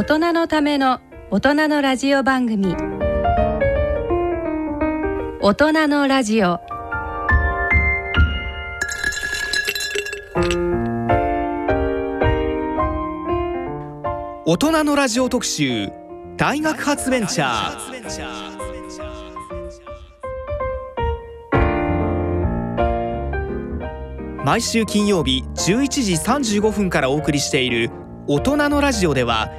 大人のための大人のラジオ番組。大人のラジオ。大人のラジオ特集大学発ベンチャー。毎週金曜日11時35分からお送りしている大人のラジオでは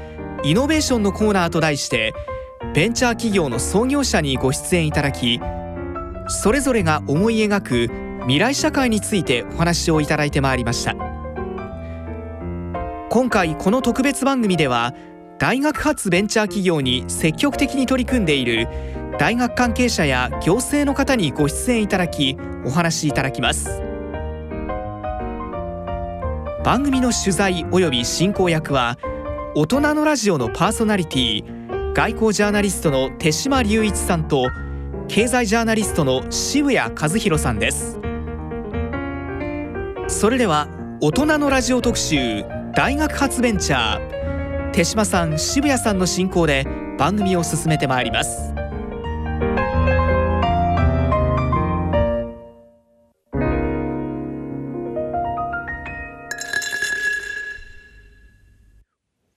イノベーションのコーナーと題してベンチャー企業の創業者にご出演いただきそれぞれが思い描く未来社会についてお話をいただいてまいりました。今回この特別番組では大学発ベンチャー企業に積極的に取り組んでいる大学関係者や行政の方にご出演いただきお話しいただきます。番組の取材及び進行役は大人のラジオのパーソナリティ外交ジャーナリストの手島隆一さんと経済ジャーナリストの渋谷和弘さんです。それでは大人のラジオ特集大学発ベンチャー手島さん渋谷さんの進行で番組を進めてまいります。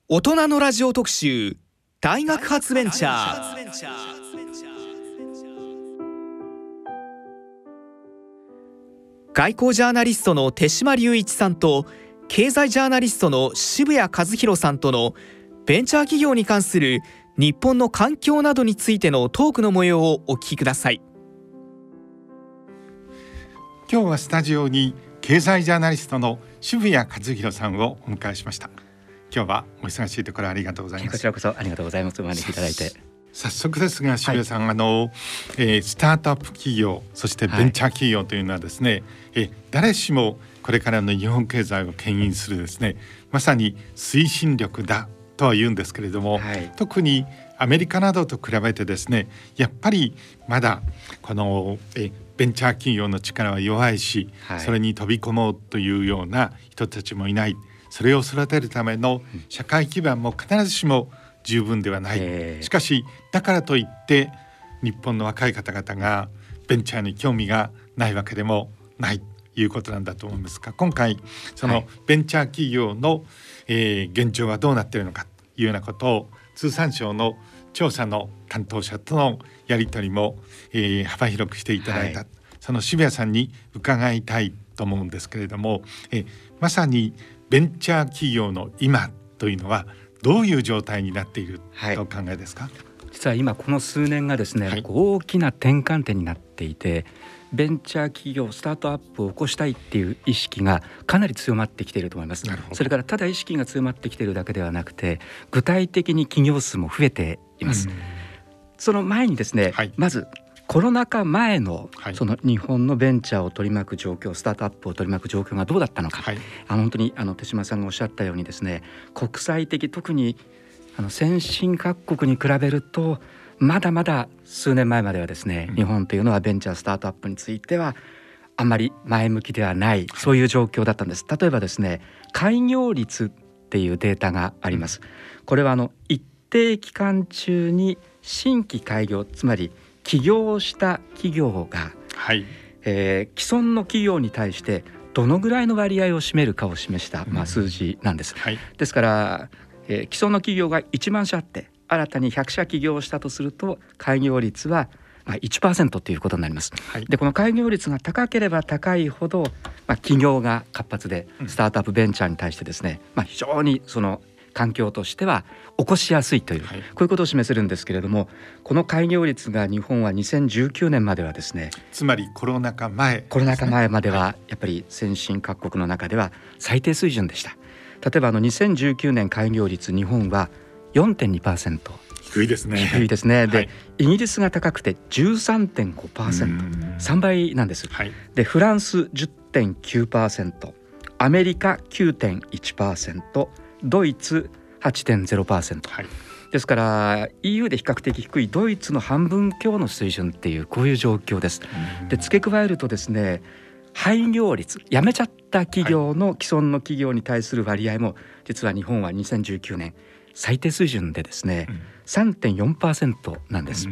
大人のラジオ特集大学発ベンチャー。外交ジャーナリストの手島隆一さんと経済ジャーナリストの渋谷和弘さんとのベンチャー企業に関する日本の環境などについてのトークの模様をお聞きください。今日はスタジオに経済ジャーナリストの渋谷和弘さんをお迎えしました。今日はお忙しいところありがとうございます。こちらこそありがとうございます。お招きいただいて。早速ですが渋谷さん、はい、あの、えー、スタートアップ企業そしてベンチャー企業というのはですね、はい、え誰しもこれからの日本経済を牽引するですねまさに推進力だとは言うんですけれども、はい、特にアメリカなどと比べてですねやっぱりまだこのえベンチャー企業の力は弱いし、はい、それに飛び込もうというような人たちもいないそれを育てるための社会基盤も必ずしも十分ではない、しかしだからといって日本の若い方々がベンチャーに興味がないわけでもないということなんだと思いますが今回そのベンチャー企業の、えー、現状はどうなっているのかというようなことを通産省の調査の担当者とのやり取りも、えー、幅広くしていただいた、はい、その渋谷さんに伺いたいと思うんですけれども、えー、まさにベンチャー企業の今というのはどういう状態になっているとお考えですか、はい、実は今この数年がですね、はい、大きな転換点になっていてベンチャー企業スタートアップを起こしたいっていう意識がかなり強まってきていると思います。それからただ意識が強まってきているだけではなくて具体的に企業数も増えています、その前にですね、はい、まずコロナ禍前のその日本のベンチャーを取り巻く状況スタートアップを取り巻く状況がどうだったのか、はい、あの本当にあの手嶋さんがおっしゃったようにですね国際的特にあの先進各国に比べるとまだまだ数年前まではですね、うん、日本というのはベンチャースタートアップについてはあまり前向きではないそういう状況だったんです。例えばですね開業率っていうデータがあります。これはあの一定期間中に新規開業つまり起業した企業が、はい。えー、既存の企業に対してどのぐらいの割合を占めるかを示した、まあ、数字なんです。うんはい、ですから、えー、既存の企業が1万社あって新たに100社起業したとすると開業率はまあ1%ということになります。はい、でこの開業率が高ければ高いほど、まあ、企業が活発でスタートアップベンチャーに対してですね、まあ、非常にその環境としては起こしやすいという、はい、こういうことを示せるんですけれどもこの開業率が日本は2019年まではですねつまりコロナ禍前、ね、コロナ禍前まではやっぱり先進各国の中では最低水準でした。例えばあの2019年開業率日本は4.2%低いですね。低いですね。で、はい、イギリスが高くて 13.5%3 倍なんです、はい、でフランス10.9%アメリカ9.1%ドイツ8.0%、はい、ですから EU で比較的低いドイツの半分強の水準っていうこういう状況です。で付け加えるとですね廃業率辞めちゃった企業の既存の企業に対する割合も実は日本は2019年最低水準でですね、うん、3.4%なんです。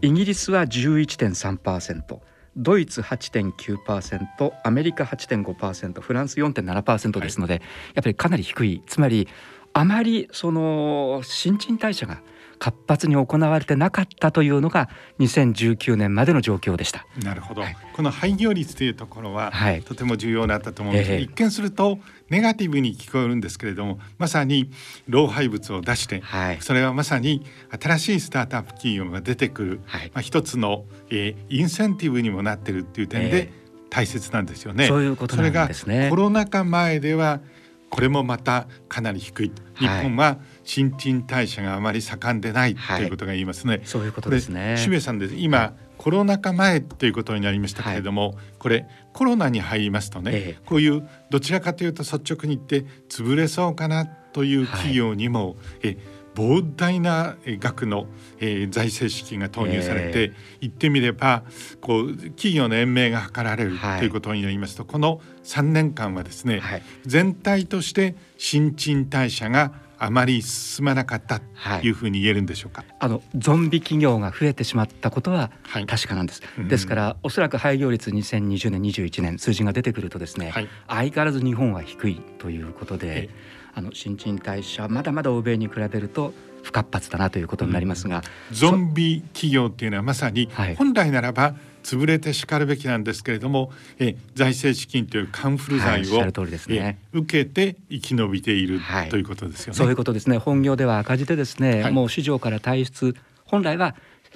イギリスは11.3%。ドイツ8.9%アメリカ8.5%フランス4.7%ですので、はい、やっぱりかなり低いつまりあまりその新陳代謝が活発に行われてなかったというのが2019年までの状況でした。なるほど、はい、この廃業率というところは、はい、とても重要だったと思うんです。が、え。ー、一見するとネガティブに聞こえるんですけれどもまさに老廃物を出して、はい、それはまさに新しいスタートアップ企業が出てくる、はい、まあ、一つの、えー、インセンティブにもなってるっていう点で大切なんですよね。えー、そういうことなんですね。コロナ禍前ではこれもまたかなり低い。日本は新陳代謝があまり盛んでないということが言いますね。そういうことですね。渋谷さんです。今コロナ禍前ということになりましたけれども、はい、これコロナに入りますとね、ええ、こういうどちらかというと率直に言って潰れそうかなという企業にも、はい、え膨大な額の、えー、財政資金が投入されて、えー、言ってみればこう企業の延命が図られる、はい、ということになりますとこの3年間はですね、はい、全体として新陳代謝があまり進まなかったというふうに言えるんでしょうか、はい、あのゾンビ企業が増えてしまったことは確かなんです、はい、ですからおそらく廃業率2020年21年数字が出てくるとですね、はい、相変わらず日本は低いということで、あの新陳代謝まだまだ欧米に比べると不活発だなということになりますが、うん、ゾンビ企業っていうのはまさに本来ならば潰れてしかるべきなんですけれども、え財政資金というカンフル剤を、はいね、受けて生き延びている、はい、ということですよね。そういうことですね。本業では赤字でですね、はい、もう市場から退出本来は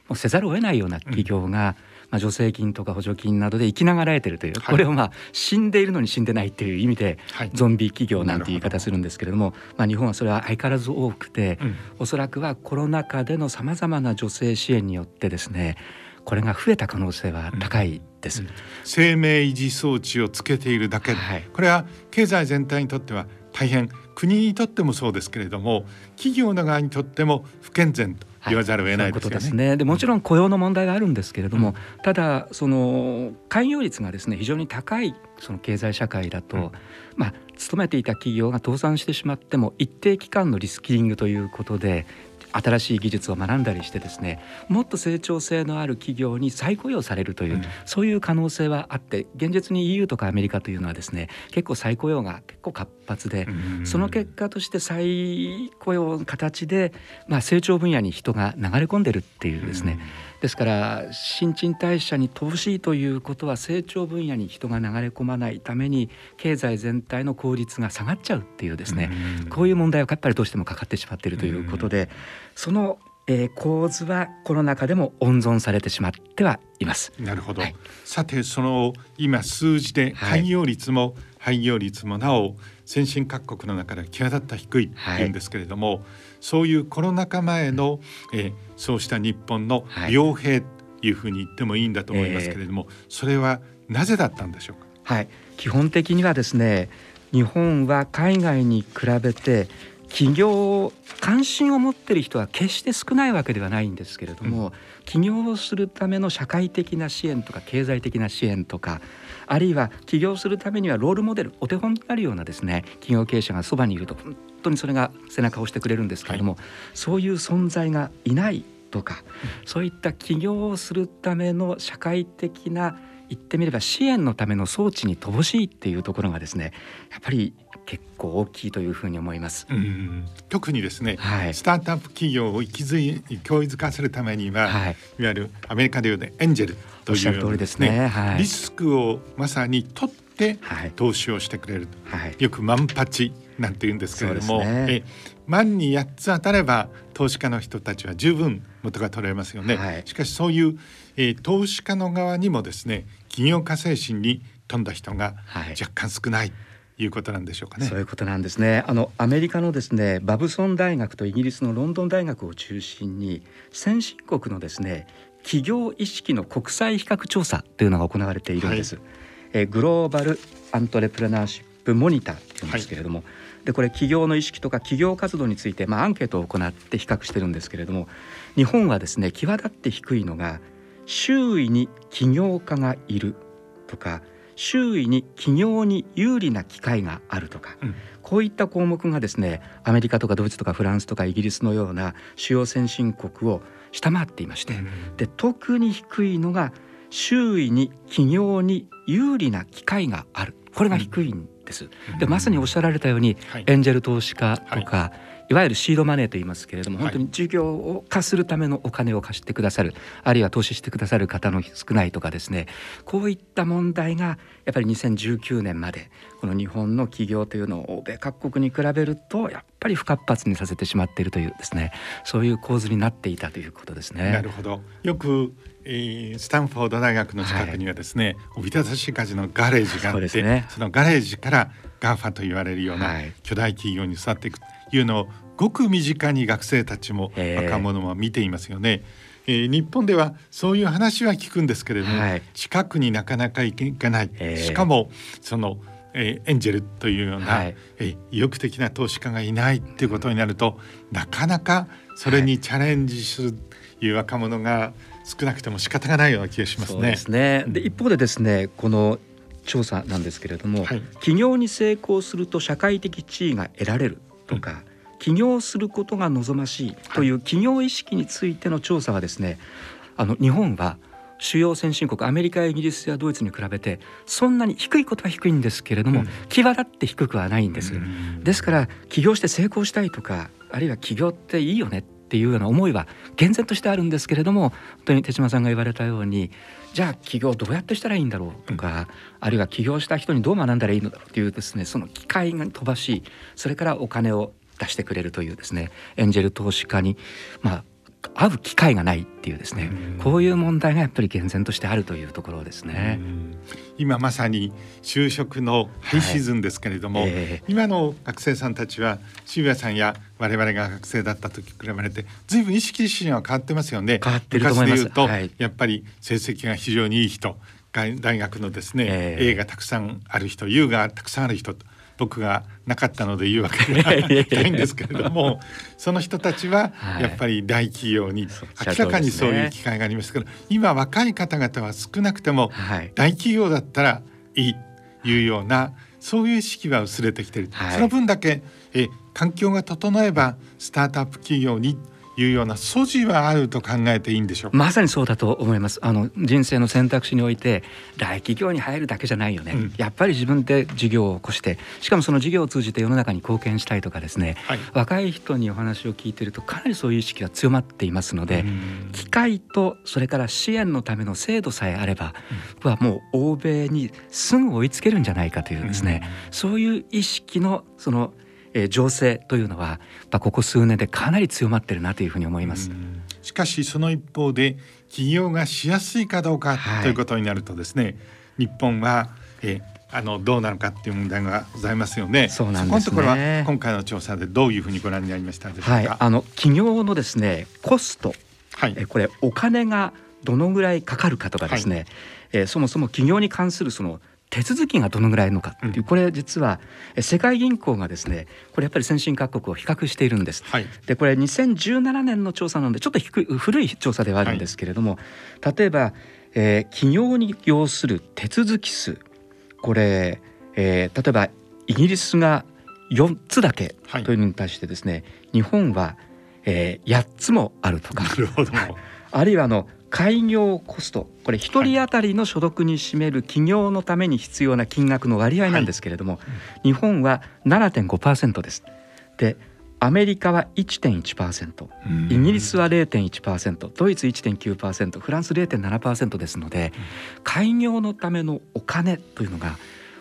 もうせざるを得ないような企業が、うんまあ、助成金とか補助金などで生きながらえてるという、これをまあ死んでいるのに死んでないっていう意味で、ゾンビ企業なんて言い方するんですけれども、まあ、日本はそれは相変わらず多くて、うん、おそらくはコロナ禍でのさまざまな助成支援によってですねこれが増えた可能性は高いです、うん、生命維持装置をつけているだけ。で、はい、これは経済全体にとっては大変。国にとってもそうですけれども企業の側にとっても不健全と言わざるを得ないですよね。はい、ね。でもちろん雇用の問題があるんですけれども、うん、ただその開業率がですね非常に高いその経済社会だと、うん、まあ勤めていた企業が倒産してしまっても一定期間のリスキリングということで新しい技術を学んだりしてですねもっと成長性のある企業に再雇用されるという、うん、そういう可能性はあって現実に EU とかアメリカというのはですね結構再雇用が結構活発で、うん、その結果として再雇用の形で、まあ、成長分野に人が流れ込んでるっていうですね、うんですから新陳代謝に乏しいということは成長分野に人が流れ込まないために経済全体の効率が下がっちゃうっていうですねこういう問題はやっぱりどうしてもかかってしまっているということでそのえー、構図はこの中でも温存されてしまってはいます。なるほど。はい、さてその今数字で開業率も廃業率もなお先進各国の中で際立った低いっていうんですけれども、はい、そういうコロナ禍前の、えー、そうした日本の傭兵というふうに言ってもいいんだと思いますけれども、はいえ。ー、それはなぜだったんでしょうか？はい、基本的にはですね日本は海外に比べて起業関心を持っている人は決して少ないわけではないんですけれども、うん、起業をするための社会的な支援とか経済的な支援とかあるいは起業するためにはロールモデルお手本になるようなですね企業経営者がそばにいると本当にそれが背中を押してくれるんですけれども、はい、そういう存在がいないとか、うん、そういった起業をするための社会的な言ってみれば支援のための装置に乏しいっていうところがですねやっぱり結構大きいというふうに思います。特にですね、はい、スタートアップ企業を息づい教育化するためには、はい、いわゆるアメリカでいうエンジェルというですね、ねはい、リスクをまさに取って投資をしてくれる、はい、よく万八なんて言うんですけれども、ね、え万に8つ当たれば投資家の人たちは十分元が取れますよね、はい、しかしそういう、えー、投資家の側にもですね企業家精神に富んだ人が若干少ない、いうことなんでしょうかね。そういうことなんですね。あのアメリカのですねバブソン大学とイギリスのロンドン大学を中心に先進国のですね企業意識の国際比較調査というのが行われているんです。はい、えグローバルアントレプレナーシップモニターっていうんですけれども、はい、でこれ企業の意識とか企業活動についてまあアンケートを行って比較してるんですけれども、日本はですね際立って低いのが周囲に起業家がいるとか周囲に企業に有利な機会があるとか、うん、こういった項目がですねアメリカとかドイツとかフランスとかイギリスのような主要先進国を下回っていまして、うん、で特に低いのが周囲に企業に有利な機会がある。これが低いんです。でまさにおっしゃられたように、はい、エンジェル投資家とか、はい。いわゆるシードマネーと言いますけれども本当に事業を化するためのお金を貸してくださるあるいは投資してくださる方の少ないとかですねこういった問題がやっぱり2019年までこの日本の企業というのを欧米各国に比べるとやっぱり不活発にさせてしまっているというですねそういう構図になっていたということですね。なるほど。よくえー、スタンフォード大学の近くにはですね、はい、おびただしい数のガレージがあってそ,、ね、そのガレージから GAFA と言われるような巨大企業に育っていくというのをごく身近に学生たちも若者も見ていますよね。えー、日本ではそういう話は聞くんですけれども、はい、近くになかなか行かない、しかもその、えー、エンジェルというような、はい、えー、意欲的な投資家がいないっていうことになるとなかなかそれにチャレンジするという若者が少なくても仕方がないような気がしますね。そうですね。で一方でですねこの調査なんですけれども、はい、企業に成功すると社会的地位が得られるとか、うん。起業することが望ましいという企業意識についての調査はですねあの日本は主要先進国アメリカイギリスやドイツに比べてそんなに低いことは低いんですけれども、うん、際立って低くはないんです、うん、ですから起業して成功したいとかあるいは起業っていいよねっていうような思いは厳然としてあるんですけれども本当に手島さんが言われたようにじゃあ起業どうやってしたらいいんだろうとか、うん、あるいは起業した人にどう学んだらいいのだろうというですねその機会が飛ばしそれからお金を出してくれるというですねエンジェル投資家にまあ会う機会がないっていうですね、うこういう問題がやっぱり厳然としてあるというところですね。今まさに就職のハイシーズンですけれども、はいえー、今の学生さんたちは渋谷さんや我々が学生だった時比べて随分意識自身は変わってますよね。変わってると思います。と、はい、やっぱり成績が非常にいい人大学のですね、えー、A がたくさんある人 U がたくさんある人と僕がなかったので言うわけではないんですけれどもその人たちはやっぱり大企業に明らかにそういう機会がありますけど、今若い方々は少なくても大企業だったらいいというようなそういう意識は薄れてきてい。る、その分だけえ環境が整えばスタートアップ企業にいうような素地はあると考えていいんでしょうまさにそうだと思います。あの人生の選択肢において大企業に入るだけじゃないよね、うん、やっぱり自分で事業を起こしてしかもその事業を通じて世の中に貢献したいとかですね、はい、若い人にお話を聞いてるとかなりそういう意識が強まっていますので機会とそれから支援のための制度さえあれば、うん、はもう欧米にすぐ追いつけるんじゃないかというですね、うん、そういう意識のそのえー、情勢というのはここ数年でかなり強まってるなというふうに思います。しかしその一方で起業がしやすいかどうか、ということになるとですね日本は、えー、あのどうなのかっていう問題がございますよね。そうなんです、ね、そこのところは今回の調査でどういうふうにご覧になりましたでしょうか？はい、あの企業のですねコスト、はい、えこれお金がどのぐらいかかるかとかですね、はい、えー、そもそも企業に関するその手続きがどのぐらいのかっていう、これ実は世界銀行がですねこれやっぱり先進各国を比較しているんです。はい、でこれ2017年の調査なのでちょっと低い古い調査ではあるんですけれども、はい、例えば、えー、企業に要する手続き数これ、えー、例えばイギリスが4つだけというのに対してですね、はい、日本は、えー、8つもあるとか。なるほど。あるいはあの開業コスト。これ1人当たりの所得に占める企業のために必要な金額の割合なんですけれども、はい、日本は7.5%です。でアメリカは1.1%イギリスは0.1%ドイツ1.9%フランス0.7%ですので開業のためのお金というのが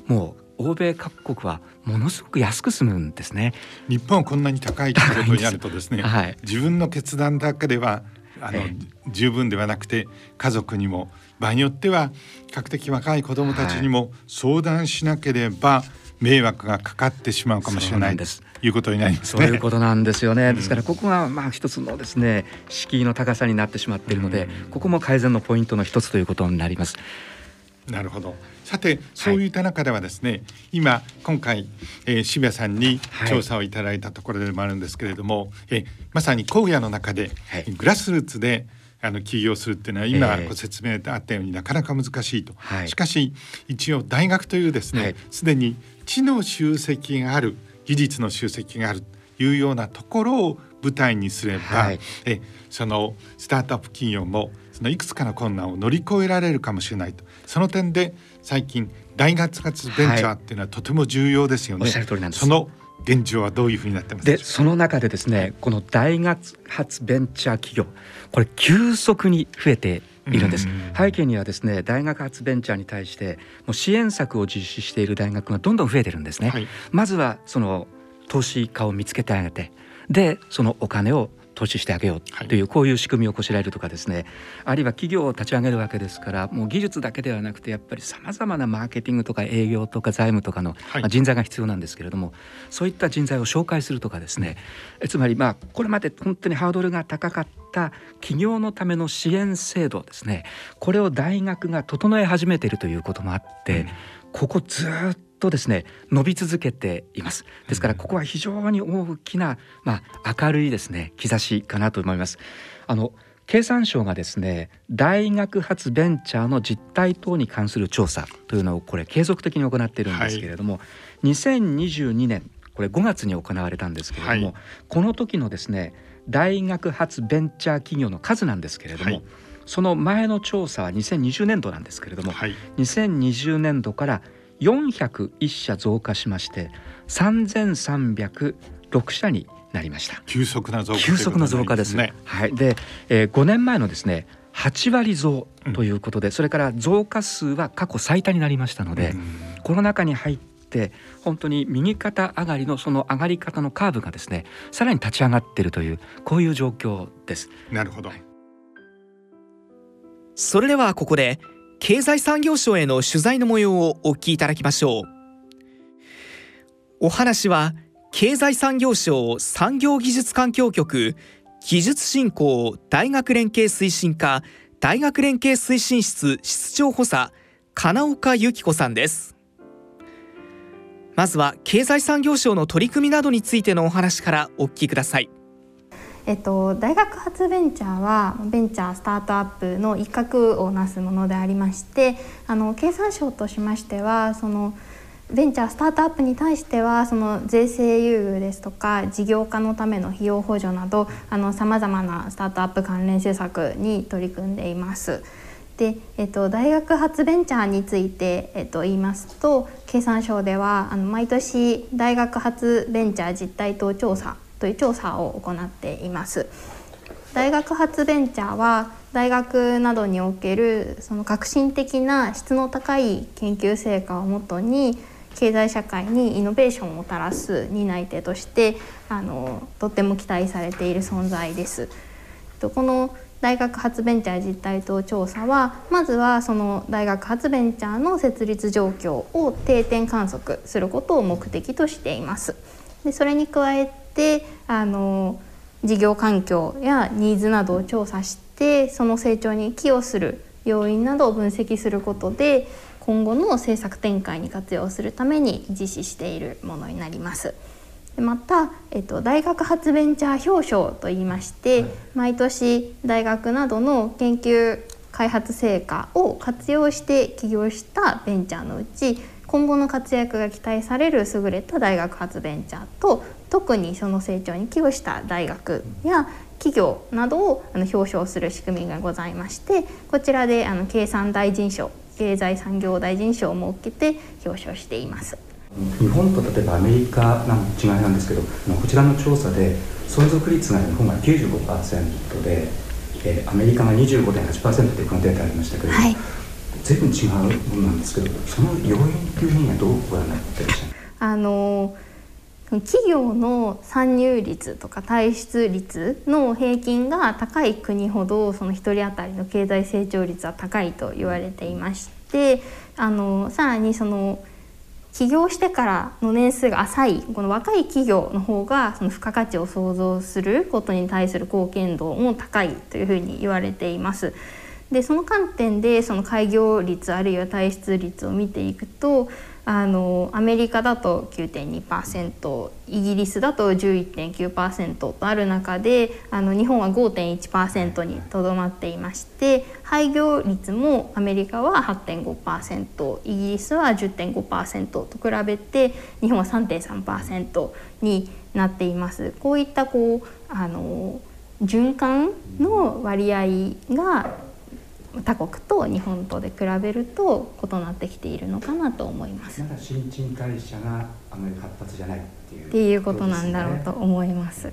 もう欧米各国はものすごく安く済むんですね。日本はこんなに高いということになるとですね、はい、自分の決断だけではあの、十分ではなくて家族にも場合によっては比較的若い子どもたちにも相談しなければ迷惑がかかってしまうかもしれないです。いうことになります、ね、そういうことなんですよね。ですからここがまあ一つのですね敷居の高さになってしまっているので、ここも改善のポイントの一つということになります。なるほど。さてそういった中ではですね、はい、今今回、えー、渋谷さんに調査をいただいたところでもあるんですけれども、はい、えー、まさに荒野の中で、はい、グラスルーツであの起業するっていうのは今ご説明あったようになかなか難しいと、はい、しかし一応大学というですねすで、はい、に知の集積がある技術の集積があるというようなところを舞台にすれば、はい、えそのスタートアップ企業もそのいくつかの困難を乗り越えられるかもしれないと。その点で最近大学発ベンチャーっていうのはとても重要ですよね。その現状はどういうふうになってますでその中でですねこの大学発ベンチャー企業これ急速に増えているんです。背景にはですね大学発ベンチャーに対してもう支援策を実施している大学がどんどん増えてるんですね、はい、まずはその投資家を見つけてあげてでそのお金を投資してあげようという、こういう仕組みをこしらえるとかですね。あるいは企業を立ち上げるわけですからもう技術だけではなくてやっぱりさまざまなマーケティングとか営業とか財務とかの、まあ、人材が必要なんですけれども、そういった人材を紹介するとかですね。つまりまあこれまで本当にハードルが高かった企業のための支援制度ですね。これを大学が整え始めているということもあって、ここずっとですね伸び続けています。ですからここは非常に大きなまあ明るいですね兆しかなと思います。あの経産省がですね大学発ベンチャーの実態等に関する調査というのをこれ継続的に行っているんですけれども、はい、2022年これ5月に行われたんですけれども、はい、この時のですね大学発ベンチャー企業の数なんですけれども、はい、その前の調査は2020年度なんですけれども、はい、2020年度から401社増加しまして3306社になりました。急速な増加、急速な増加です。ねはい。で、えー、5年前のですね8割増ということで、うん、それから増加数は過去最多になりましたので、うん、コロナ禍に入って本当に右肩上がりのその上がり方のカーブがですねさらに立ち上がっているというこういう状況です。なるほど、それではここで経済産業省への取材の模様をお聞きいただきましょう。お話は経済産業省産業技術環境局技術振興大学連携推進課大学連携推進室室長補佐金岡由紀子さんです。まずは経済産業省の取り組みなどについてのお話からお聞きください。えっと、大学発ベンチャーはベンチャースタートアップの一角をなすものでありましてあの経産省としましてはそのベンチャースタートアップに対してはその税制優遇ですとか事業化のための費用補助などさまざまなスタートアップ関連政策に取り組んでいます。で、えっと、大学発ベンチャーについて、えっと、言いますと経産省ではあの毎年大学発ベンチャー実態等調査という調査を行っています。大学発ベンチャーは大学などにおけるその革新的な質の高い研究成果をもとに経済社会にイノベーションをもたらす担い手としてあのとっても期待されている存在です。この大学発ベンチャー実態等調査はまずはその大学発ベンチャーの設立状況を定点観測することを目的としています。でそれに加えてあの事業環境やニーズなどを調査してその成長に寄与する要因などを分析することで今後の政策展開に活用するために実施しているものになります。また、えっと、大学発ベンチャー表彰といいまして、毎年大学などの研究開発成果を活用して起業したベンチャーのうち今後の活躍が期待される優れた大学発ベンチャーと特にその成長に寄与した大学や企業などを表彰する仕組みがございましてこちらであの経産大臣賞経済産業大臣賞を設けて表彰しています。日本と例えばアメリカの違いなんですけどこちらの調査で存続率が日本が95%で、えー、アメリカが25.8%というこのデータありましたけれども、はい、随分違うものなんですけどその要因っていうふうにはどうご覧になってらっしゃるあの企業の参入率とか退出率の平均が高い国ほどその1人当たりの経済成長率は高いと言われていましてあのさらにその起業してからの年数が浅いこの若い企業の方がその付加価値を創造することに対する貢献度も高いというふうに言われています。でその観点でその開業率あるいは退出率を見ていくとあのアメリカだと9.2%イギリスだと11.9%とある中であの日本は5.1%にとどまっていまして廃業率もアメリカは8.5%イギリスは10.5%と比べて日本は3.3%になっています。こういったこうあの循環の割合が他国と日本とで比べると異なってきているのかなと思います。まだ新陳代謝があまり活発じゃないっていう、っていうことなんだろうと思います。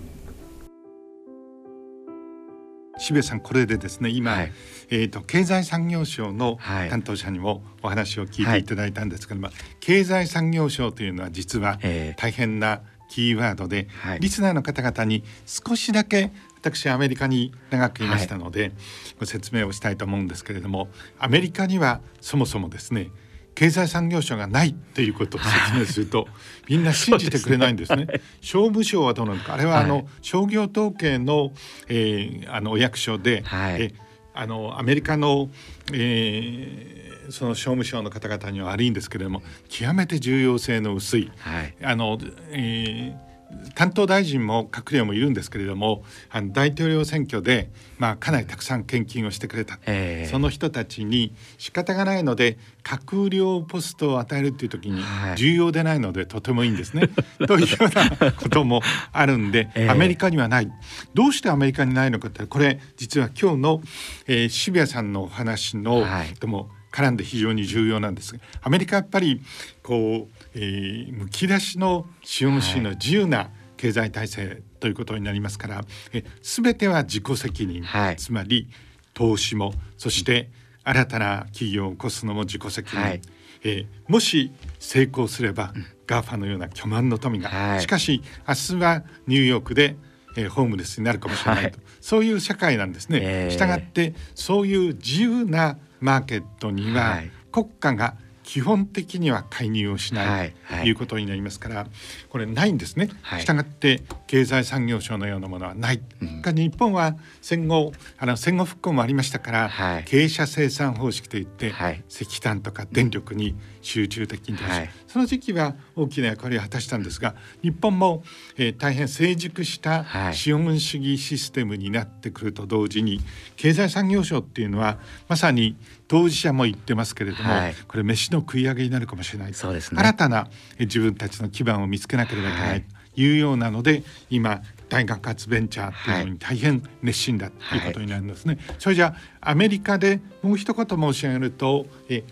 渋谷さんこれでですね今、はい、えーと、経済産業省の担当者にもお話を聞いていただいたんですけども、はい、経済産業省というのは実は大変なキーワードで、はい、リスナーの方々に少しだけ私アメリカに長くいましたので、ご説明をしたいと思うんですけれどもアメリカにはそもそもですね経済産業省がないということを説明すると、みんな信じてくれないんですね。すね。商務省はどうなのか。あれはあの、はい、商業統計の,、えー、あのお役所で、はい、えあのアメリカの、えー、その商務省の方々には悪いんですけれども極めて重要性の薄い、はい、あの、えー、担当大臣も閣僚もいるんですけれどもあの大統領選挙で、まあ、かなりたくさん献金をしてくれた、えー、その人たちに仕方がないので閣僚ポストを与えるっていう時に重要でないのでとてもいいんですね。というようなこともあるんで、えー、アメリカにはない。どうしてアメリカにないのかってこれ実は今日の、えー、渋谷さんのお話の、はい、とも絡んで非常に重要なんですがアメリカやっぱりこう、えー、むき出しの資本主義の自由な経済体制ということになりますから、え全ては自己責任、はい、つまり投資もそして新たな企業を起こすのも自己責任、はい、えー、もし成功すれば、うん、 GAFA のような巨万の富が、はい、しかし明日はニューヨークでえー、ホームレスになるかもしれないと、はい、そういう社会なんですね。えー、したがってそういう自由なマーケットには国家が基本的には介入をしないということになりますから、これないんですね。したがって経済産業省のようなものはない。うん、日本は戦後あの戦後復興もありましたから、はい、経営者生産方式といって、はい、石炭とか電力に集中的にはい、その時期は大きな役割を果たしたんですが日本も、えー、大変成熟した資本主義システムになってくると同時に経済産業省っていうのはまさに当事者も言ってますけれども、はい、これ飯の食い上げになるかもしれないそうです、ね、新たな自分たちの基盤を見つけなければいけないとい。うようなので、今大学発ベンチャーというのに大変熱心だということになるんですね。はい、それじゃあアメリカでもう一言申し上げるとえ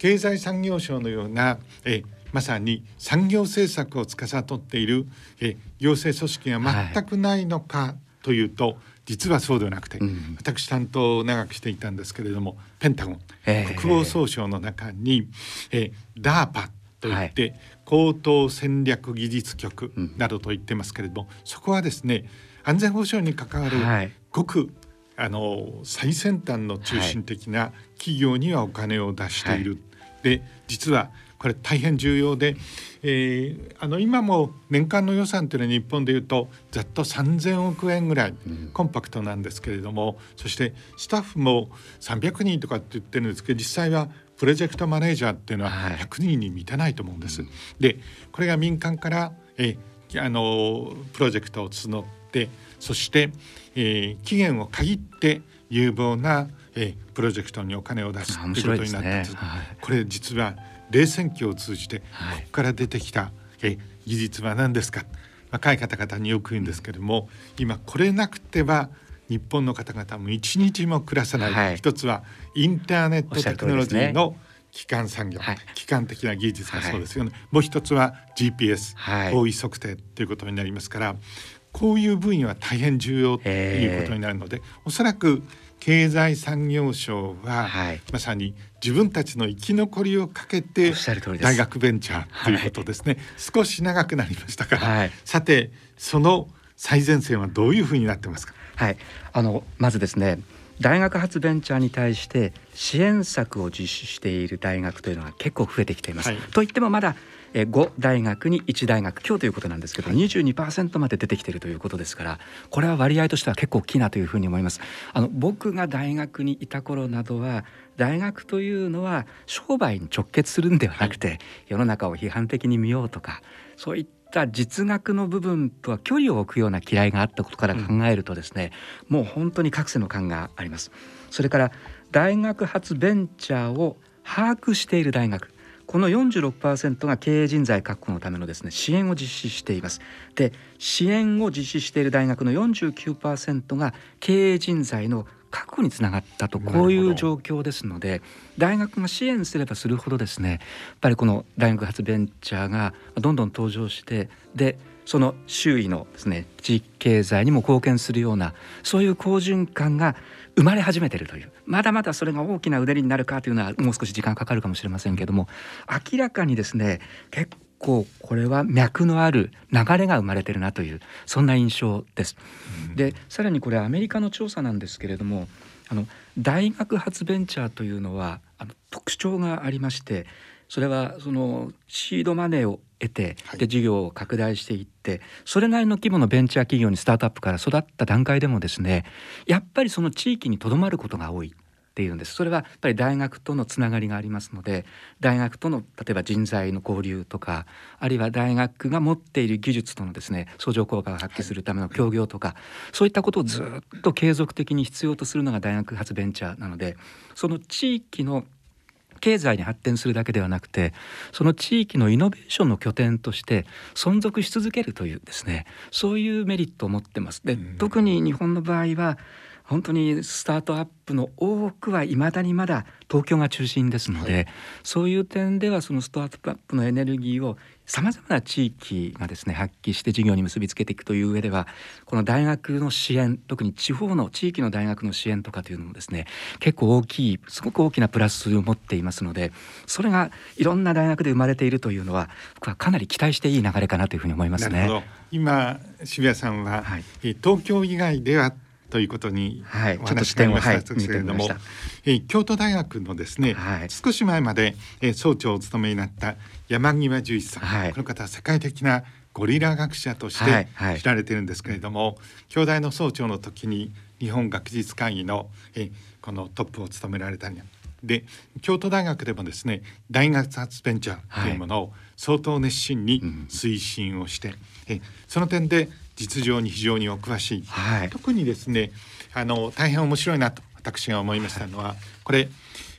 経済産業省のようなえまさに産業政策を司っているえ行政組織が全くないのかというと、はい実はそうではなくて、うん、私担当を長くしていたんですけれどもペンタゴン、えー、国防総省の中に、えー、DARPA といって、はい、高等戦略技術局などと言ってますけれども、うん、そこはですね安全保障に関わる、はい、ごくあの最先端の中心的な企業にはお金を出している。はい、で実はこれ大変重要で、えー、あの今も年間の予算というのは日本でいうとざっと3,000億円ぐらいコンパクトなんですけれども、うん、そしてスタッフも300人とかって言ってるんですけど実際はプロジェクトマネージャーっていうのは100人に満たないと思うんです。はい、でこれが民間から、えー、あのプロジェクトを募ってそして、えー、期限を限って有望な、えー、プロジェクトにお金を出すということになってます、ねはい、これ実は冷戦期を通じてここから出てきた、え技術は何ですか？若い方々によく言うんですけれども今これなくては日本の方々も一日も暮らさない、はい、一つはインターネットテクノロジーの基幹産業、はい、基幹的な技術がそうですよね、はい、もう一つは GPS、方位測定ということになりますからこういう分野は大変重要ということになるのでおそらく経済産業省は、はい、まさに自分たちの生き残りをかけて大学ベンチャーということですね、はい、少し長くなりましたから、はい、さてその最前線はどういうふうになってますか？はい。あのまずですね大学発ベンチャーに対して支援策を実施している大学というのは結構増えてきています。はい、といってもまだ5大学に1大学。今日ということなんですけど、はい、22%まで出てきているということですからこれは割合としては結構大きいなというふうに思います。あの僕が大学にいた頃などは大学というのは商売に直結するんではなくて、はい、世の中を批判的に見ようとかそういった実学の部分とは距離を置くような嫌いがあったことから考えるとですね、うん、もう本当に各世の感があります。それから大学発ベンチャーを把握している大学この46%が経営人材確保のためのですね支援を実施しています。で支援を実施している大学の49%が経営人材の確保につながったと。こういう状況ですので大学が支援すればするほどですねやっぱりこの大学発ベンチャーがどんどん登場してでその周囲のですね地域経済にも貢献するようなそういう好循環が生まれ始めているという。まだまだそれが大きなうねりになるかというのはもう少し時間かかるかもしれませんけれども。明らかにですね結構これは脈のある流れが生まれてるなというそんな印象です。でさらにこれアメリカの調査なんですけれどもあの大学発ベンチャーというのはあの特徴がありましてそれはそのシードマネーを得てで事業を拡大していってそれなりの規模のベンチャー企業にスタートアップから育った段階でもですねやっぱりその地域にとどまることが多いっていうんです。それはやっぱり大学とのつながりがありますので大学との例えば人材の交流とかあるいは大学が持っている技術とのですね相乗効果を発揮するための協業とかそういったことをずっと継続的に必要とするのが大学発ベンチャーなのでその地域の経済に発展するだけではなくてその地域のイノベーションの拠点として存続し続けるというですねそういうメリットを持ってます。で特に日本の場合は本当にスタートアップの多くはいまだにまだ東京が中心ですので、はい、そういう点ではそのスタートアップのエネルギーをさまざまな地域がですね発揮して事業に結びつけていくという上ではこの大学の支援特に地方の地域の大学の支援とかというのもですね結構大きいすごく大きなプラスを持っていますのでそれがいろんな大学で生まれているというのは僕はかなり期待していい流れかなというふうに思いますね。今渋谷さんは、はい、東京以外ではということにお話がありましたけれども、えー、京都大学のですね、はい、少し前まで、えー、総長をお務めになった山際十一さん、はい、この方は世界的なゴリラ学者として知られているんですけれども、はいはい、京大の総長の時に日本学術会議の、えー、このトップを務められたりで京都大学でもですね大学発ベンチャーというものを相当熱心に推進をして、はいうん、えその点で実情に非常にお詳しい、はい、特にですねあの大変面白いなと私が思いましたのは、はい、これ、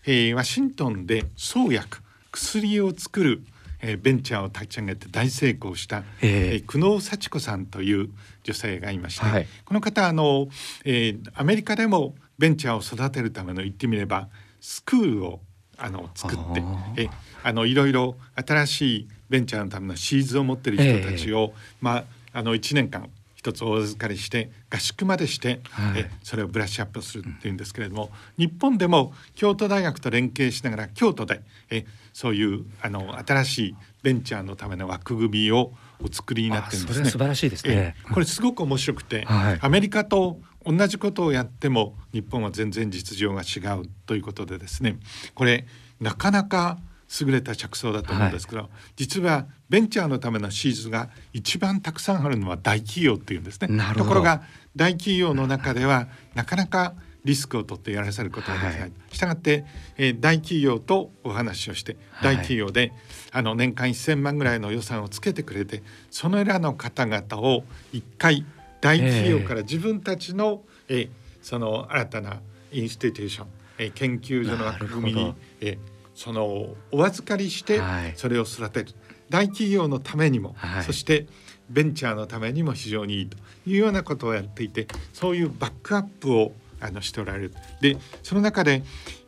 えー、ワシントンで創薬薬を作るえー、ベンチャーを立ち上げて大成功した、えー、久能幸子さんという女性がいまして、はい、この方あの、えー、アメリカでもベンチャーを育てるための言ってみればスクールをあの作ってえあのいろいろ新しいベンチャーのためのシーズを持っている人たちを、えー、まああの1年間一つお預かりして合宿までして、はい、えそれをブラッシュアップするっていうんですけれども、日本でも京都大学と連携しながら京都でえそういうあの新しいベンチャーのための枠組みをお作りになってるんですね。素晴らしいですね。これすごく面白くて、はい、アメリカと同じことをやっても日本は全然実情が違うということでですねこれなかなか優れた着想だと思うんですけど、はい、実はベンチャーのためのシーズが一番たくさんあるのは大企業っていうんですね。ところが大企業の中ではなかなかリスクを取ってやらせることができない。はい、したがって、えー、大企業とお話をして、大企業で、あの年間1,000万ぐらいの予算をつけてくれてそのらの方々を一回大企業から自分たちの、えー、その新たなインスティテューション、えー、研究所の枠組みに、えー、そのお預かりしてそれを育てる、はい、大企業のためにも、はい、そしてベンチャーのためにも非常にいいというようなことをやっていてそういうバックアップをあのしておられる。でその中で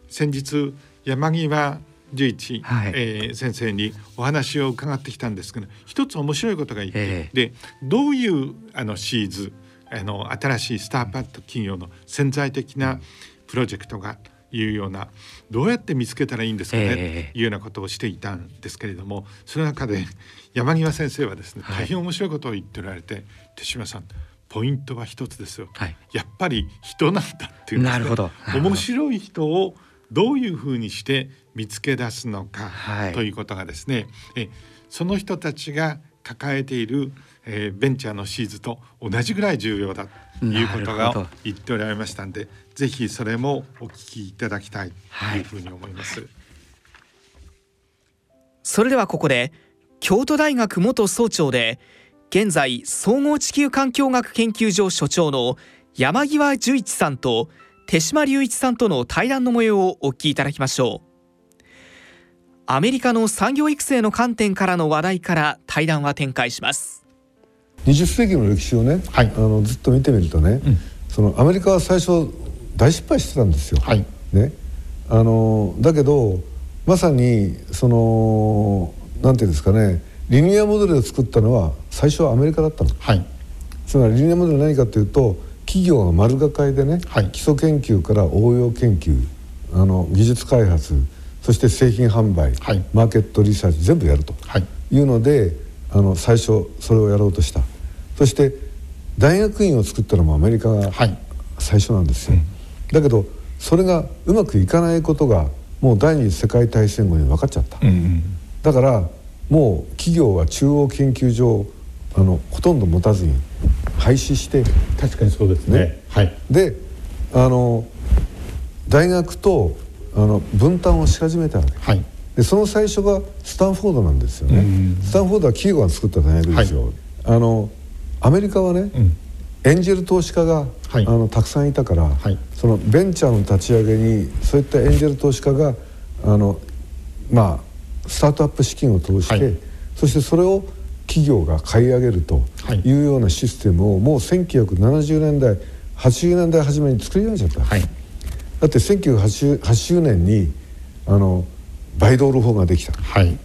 先日山際十一、はい、えー、先生にお話を伺ってきたんですけど一つ面白いことが言って、えー、でどういうあのシーズあの新しいスタートアップ企業の潜在的なプロジェクトがいうようなどうやって見つけたらいいんですかね、えー、いうようなことをしていたんですけれどもその中で 山際先生はですね大変面白いことを言っておられて、手島さんポイントは一つですよ、はい、やっぱり人なんだっていう、ね、なるほど。面白い人をどういうふうにして見つけ出すのか、はい、ということがですねえその人たちが抱えている、えー、ベンチャーのシーズと同じぐらい重要だということが言っておられましたんでぜひそれもお聞きいただきたい。というふうに思います。はい、それではここで京都大学元総長で現在総合地球環境学研究所所長の山際十一さんと手島隆一さんとの対談の模様をお聞きいただきましょう。アメリカの産業育成の観点からの話題から対談は展開します。20世紀の歴史をね、はい、あのずっと見てみるとね、うん、そのアメリカは最初大失敗してたんですよ、はい、ね。あのだけどまさにそのなんていうんですかね。リニアモデルを作ったのは最初はアメリカだったの、はい、つまりリニアモデルは何かというと企業が丸がかりでね、はい、基礎研究から応用研究あの技術開発そして製品販売、はい、マーケットリサーチ全部やると。い。うので、あの最初それをやろうとした。そして大学院を作ったのもアメリカが最初なんですよ、だけどそれがうまくいかないことがもう第二次世界大戦後に分かっちゃった、うんうん、だからもう企業は中央研究所あのほとんど持たずに廃止して。確かにそうですね。ね。はい、であの大学とあの分担をし始めたわけ、はい、でその最初がスタンフォードなんですよね。スタンフォードは企業が作った大学ですよ。はい、あのアメリカはね、うん、エンジェル投資家が、はい、あのたくさんいたから、はい、そのベンチャーの立ち上げにそういったエンジェル投資家があのまあスタートアップ資金を通して、はい、そしてそれを企業が買い上げるとい。うようなシステムをもう1970年代80年代初めに作り上げちゃった、はい、だって1980年にあのバイドール法ができた、はい、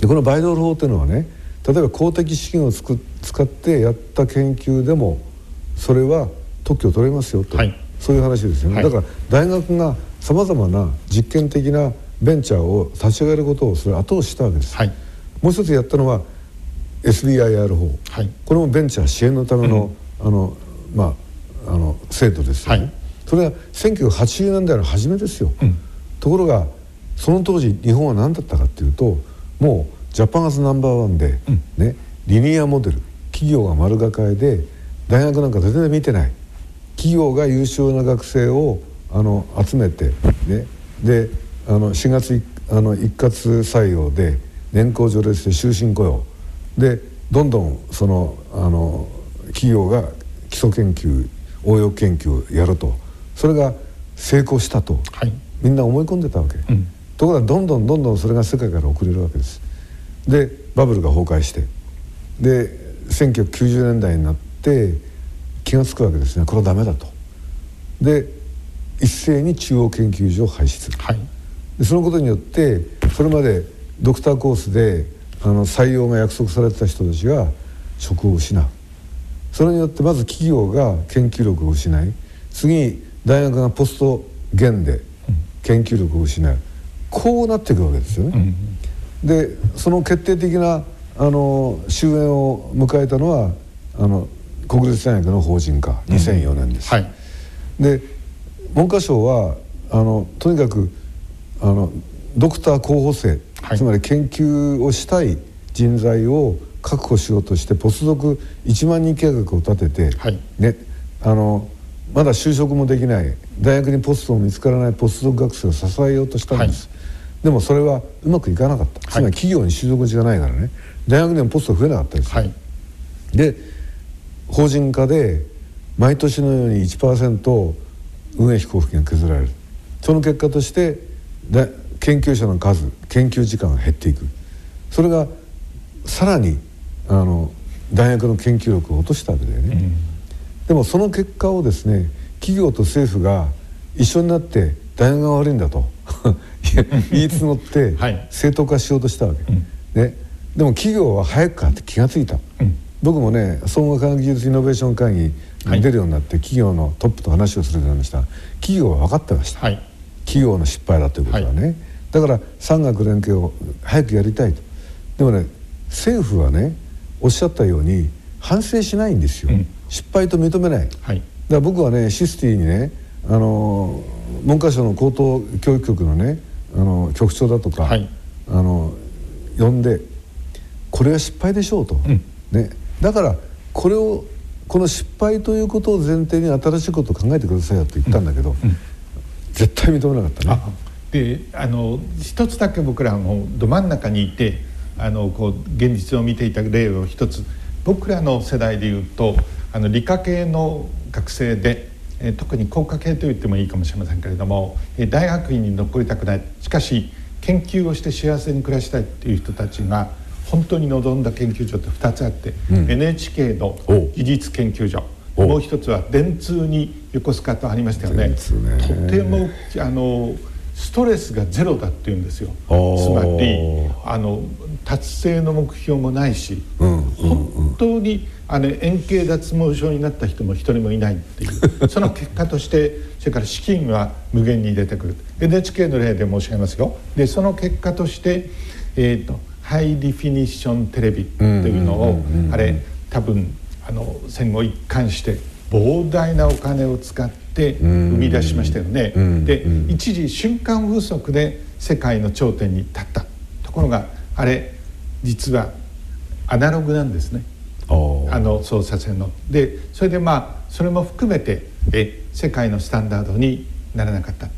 でこのバイドール法っていうのはね例えば公的資金をつく使ってやった研究でもそれは特許を取れますよと、はい、そういう話ですよね、だから大学がさまざまな実験的なベンチャーを立ち上げることをそれ後押ししたわけです、はい、もう一つやったのは SBIR 法、はい、これもベンチャー支援のためのうん、あのまああの制度ですよね、はい、それは1980年代の初めですよ、うん、ところがその当時日本は何だったかっていうともうジャパンアズナンバーワンで、うん、ねリニアモデル企業が丸抱えで大学なんか全然見てない。企業が優秀な学生をあの集めてね。であの4月あの一括採用で年功序列で終身雇用。でどんどんそのあの企業が基礎研究応用研究をやると。それが成功したと、はい、みんな思い込んでたわけ、うん、ところがどんどんどんどんそれが世界から遅れるわけです。でバブルが崩壊して。で1990年代になって気が付くわけですね。これはダメだと。で一斉に中央研究所を廃止する、はい。でそのことによってそれまでドクターコースであの採用が約束されてた人たちが職を失う。それによってまず企業が研究力を失い次に大学がポスト減で研究力を失う。こうなっていくわけですよね。でその決定的なあの終焉を迎えたのはあの国立大学の法人化2004年です。はい、で文科省はあのとにかくあのドクター候補生、はい、つまり研究をしたい人材を確保しようとしてポスドク1万人計画を立てて、はい、ね、あのまだ就職もできない大学にポストも見つからないポスドク学生を支えようとしたんです、はい、でもそれはうまくいかなかった、つまり企業に就職地がないからね。大学でもポスト増えなかったです、で法人化で毎年のように1%運営費交付金が削られる。その結果としてで研究者の数研究時間が減っていく。それがさらにあの大学の研究力を落としたわけだよね、うん、でもその結果をですね企業と政府が一緒になって大学が悪いんだと。言い募って正当化しようとしたわけ、ね、でも企業は早くかって気が付いた、うん、僕もね総合科学技術イノベーション会議に出るようになって、企業のトップと話をするようになりました。企業は分かってました、はい。企業の失敗だということはね、はい、だから産学連携を早くやりたいと。でもね政府はねおっしゃったように反省しないんですよ、うん、失敗と認めない、はい、だから僕はねシスティにねあの文科省の高等教育局のねあの局長だとか、はい、あの呼んでこれは失敗でしょうと、うん、ね、だからこれをこの失敗ということを前提に新しいことを考えてくださいよと言ったんだけど、うん、絶対認めなかったね。であの一つだけ僕らもど真ん中にいてあのこう現実を見ていた例を一つ。僕らの世代でいうとあの理科系の学生で、え特に工科系と言ってもいいかもしれませんけれども、え大学院に残りたくない。しかし研究をして幸せに暮らしたいっていう人たちが本当に望んだ研究所って2つあって、うん、NHK の技術研究所。もう一つは電通に横須賀とありましたよね。ね。とてもあのストレスがゼロだっていうんですよ。つまりあの達成の目標もないし、うんうんうん、本当にあの円形脱毛症になった人も一人もいないっていう。その結果としてそれから資金は無限に出てくる。NHK の例で申し上げますよ。でその結果として、えーと、ハイディフィニッションテレビというのをあれ多分あの戦後一貫して膨大なお金を使って生み出しましたよね。で一時瞬間風速で世界の頂点に立ったところがあれ実はアナログなんですね。あの操作線の。でそれでまあそれも含めてえ世界のスタンダードにならなかった。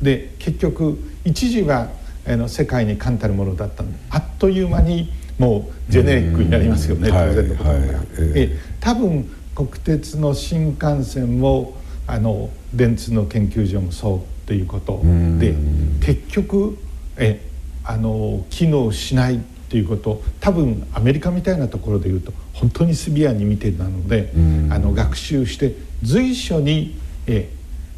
で結局一時はあの世界に冠たるものだった。あっという間にもうジェネリックになりますよね、当然のことだから。え多分国鉄の新幹線もあの電通の研究所もそうっていうこと。で結局えあの機能しないっていうこと。多分アメリカみたいなところでいうと本当にシビアに見てたのであの学習して随所にえ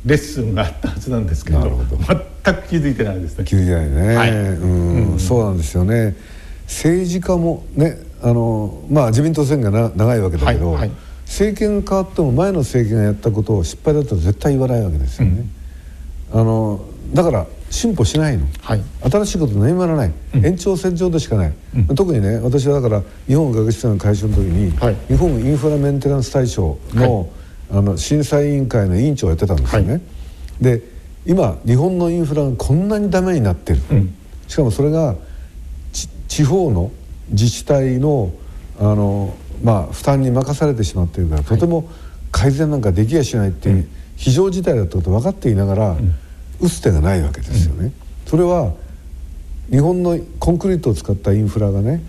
レッスンがあったはずなんですけど全く気づいてないですね。気づいてないね、はい、うん、うん、そうなんですよね。政治家もねあのまあ自民党選挙が長いわけだけど、はいはい。政権変わっても前の政権がやったことを失敗だと絶対言わないわけですよね。うん、あのだから進歩しないの、はい、新しいこと何もやらない、うん、延長線上でしかない、うん、特にね私はだから日本学術会の会社の時に、はい、日本インフラメンテナンス大賞のはい、あの審査委員会の委員長をやってたんですよね。で今日本のインフラがこんなにダメになってる、しかもそれが地方の自治体のあのまあ、負担に任されてしまっているから、とても改善なんかできやしないっていう非常事態だってこと分かっていながら、打つ手がないわけですよね。それは日本のコンクリートを使ったインフラがね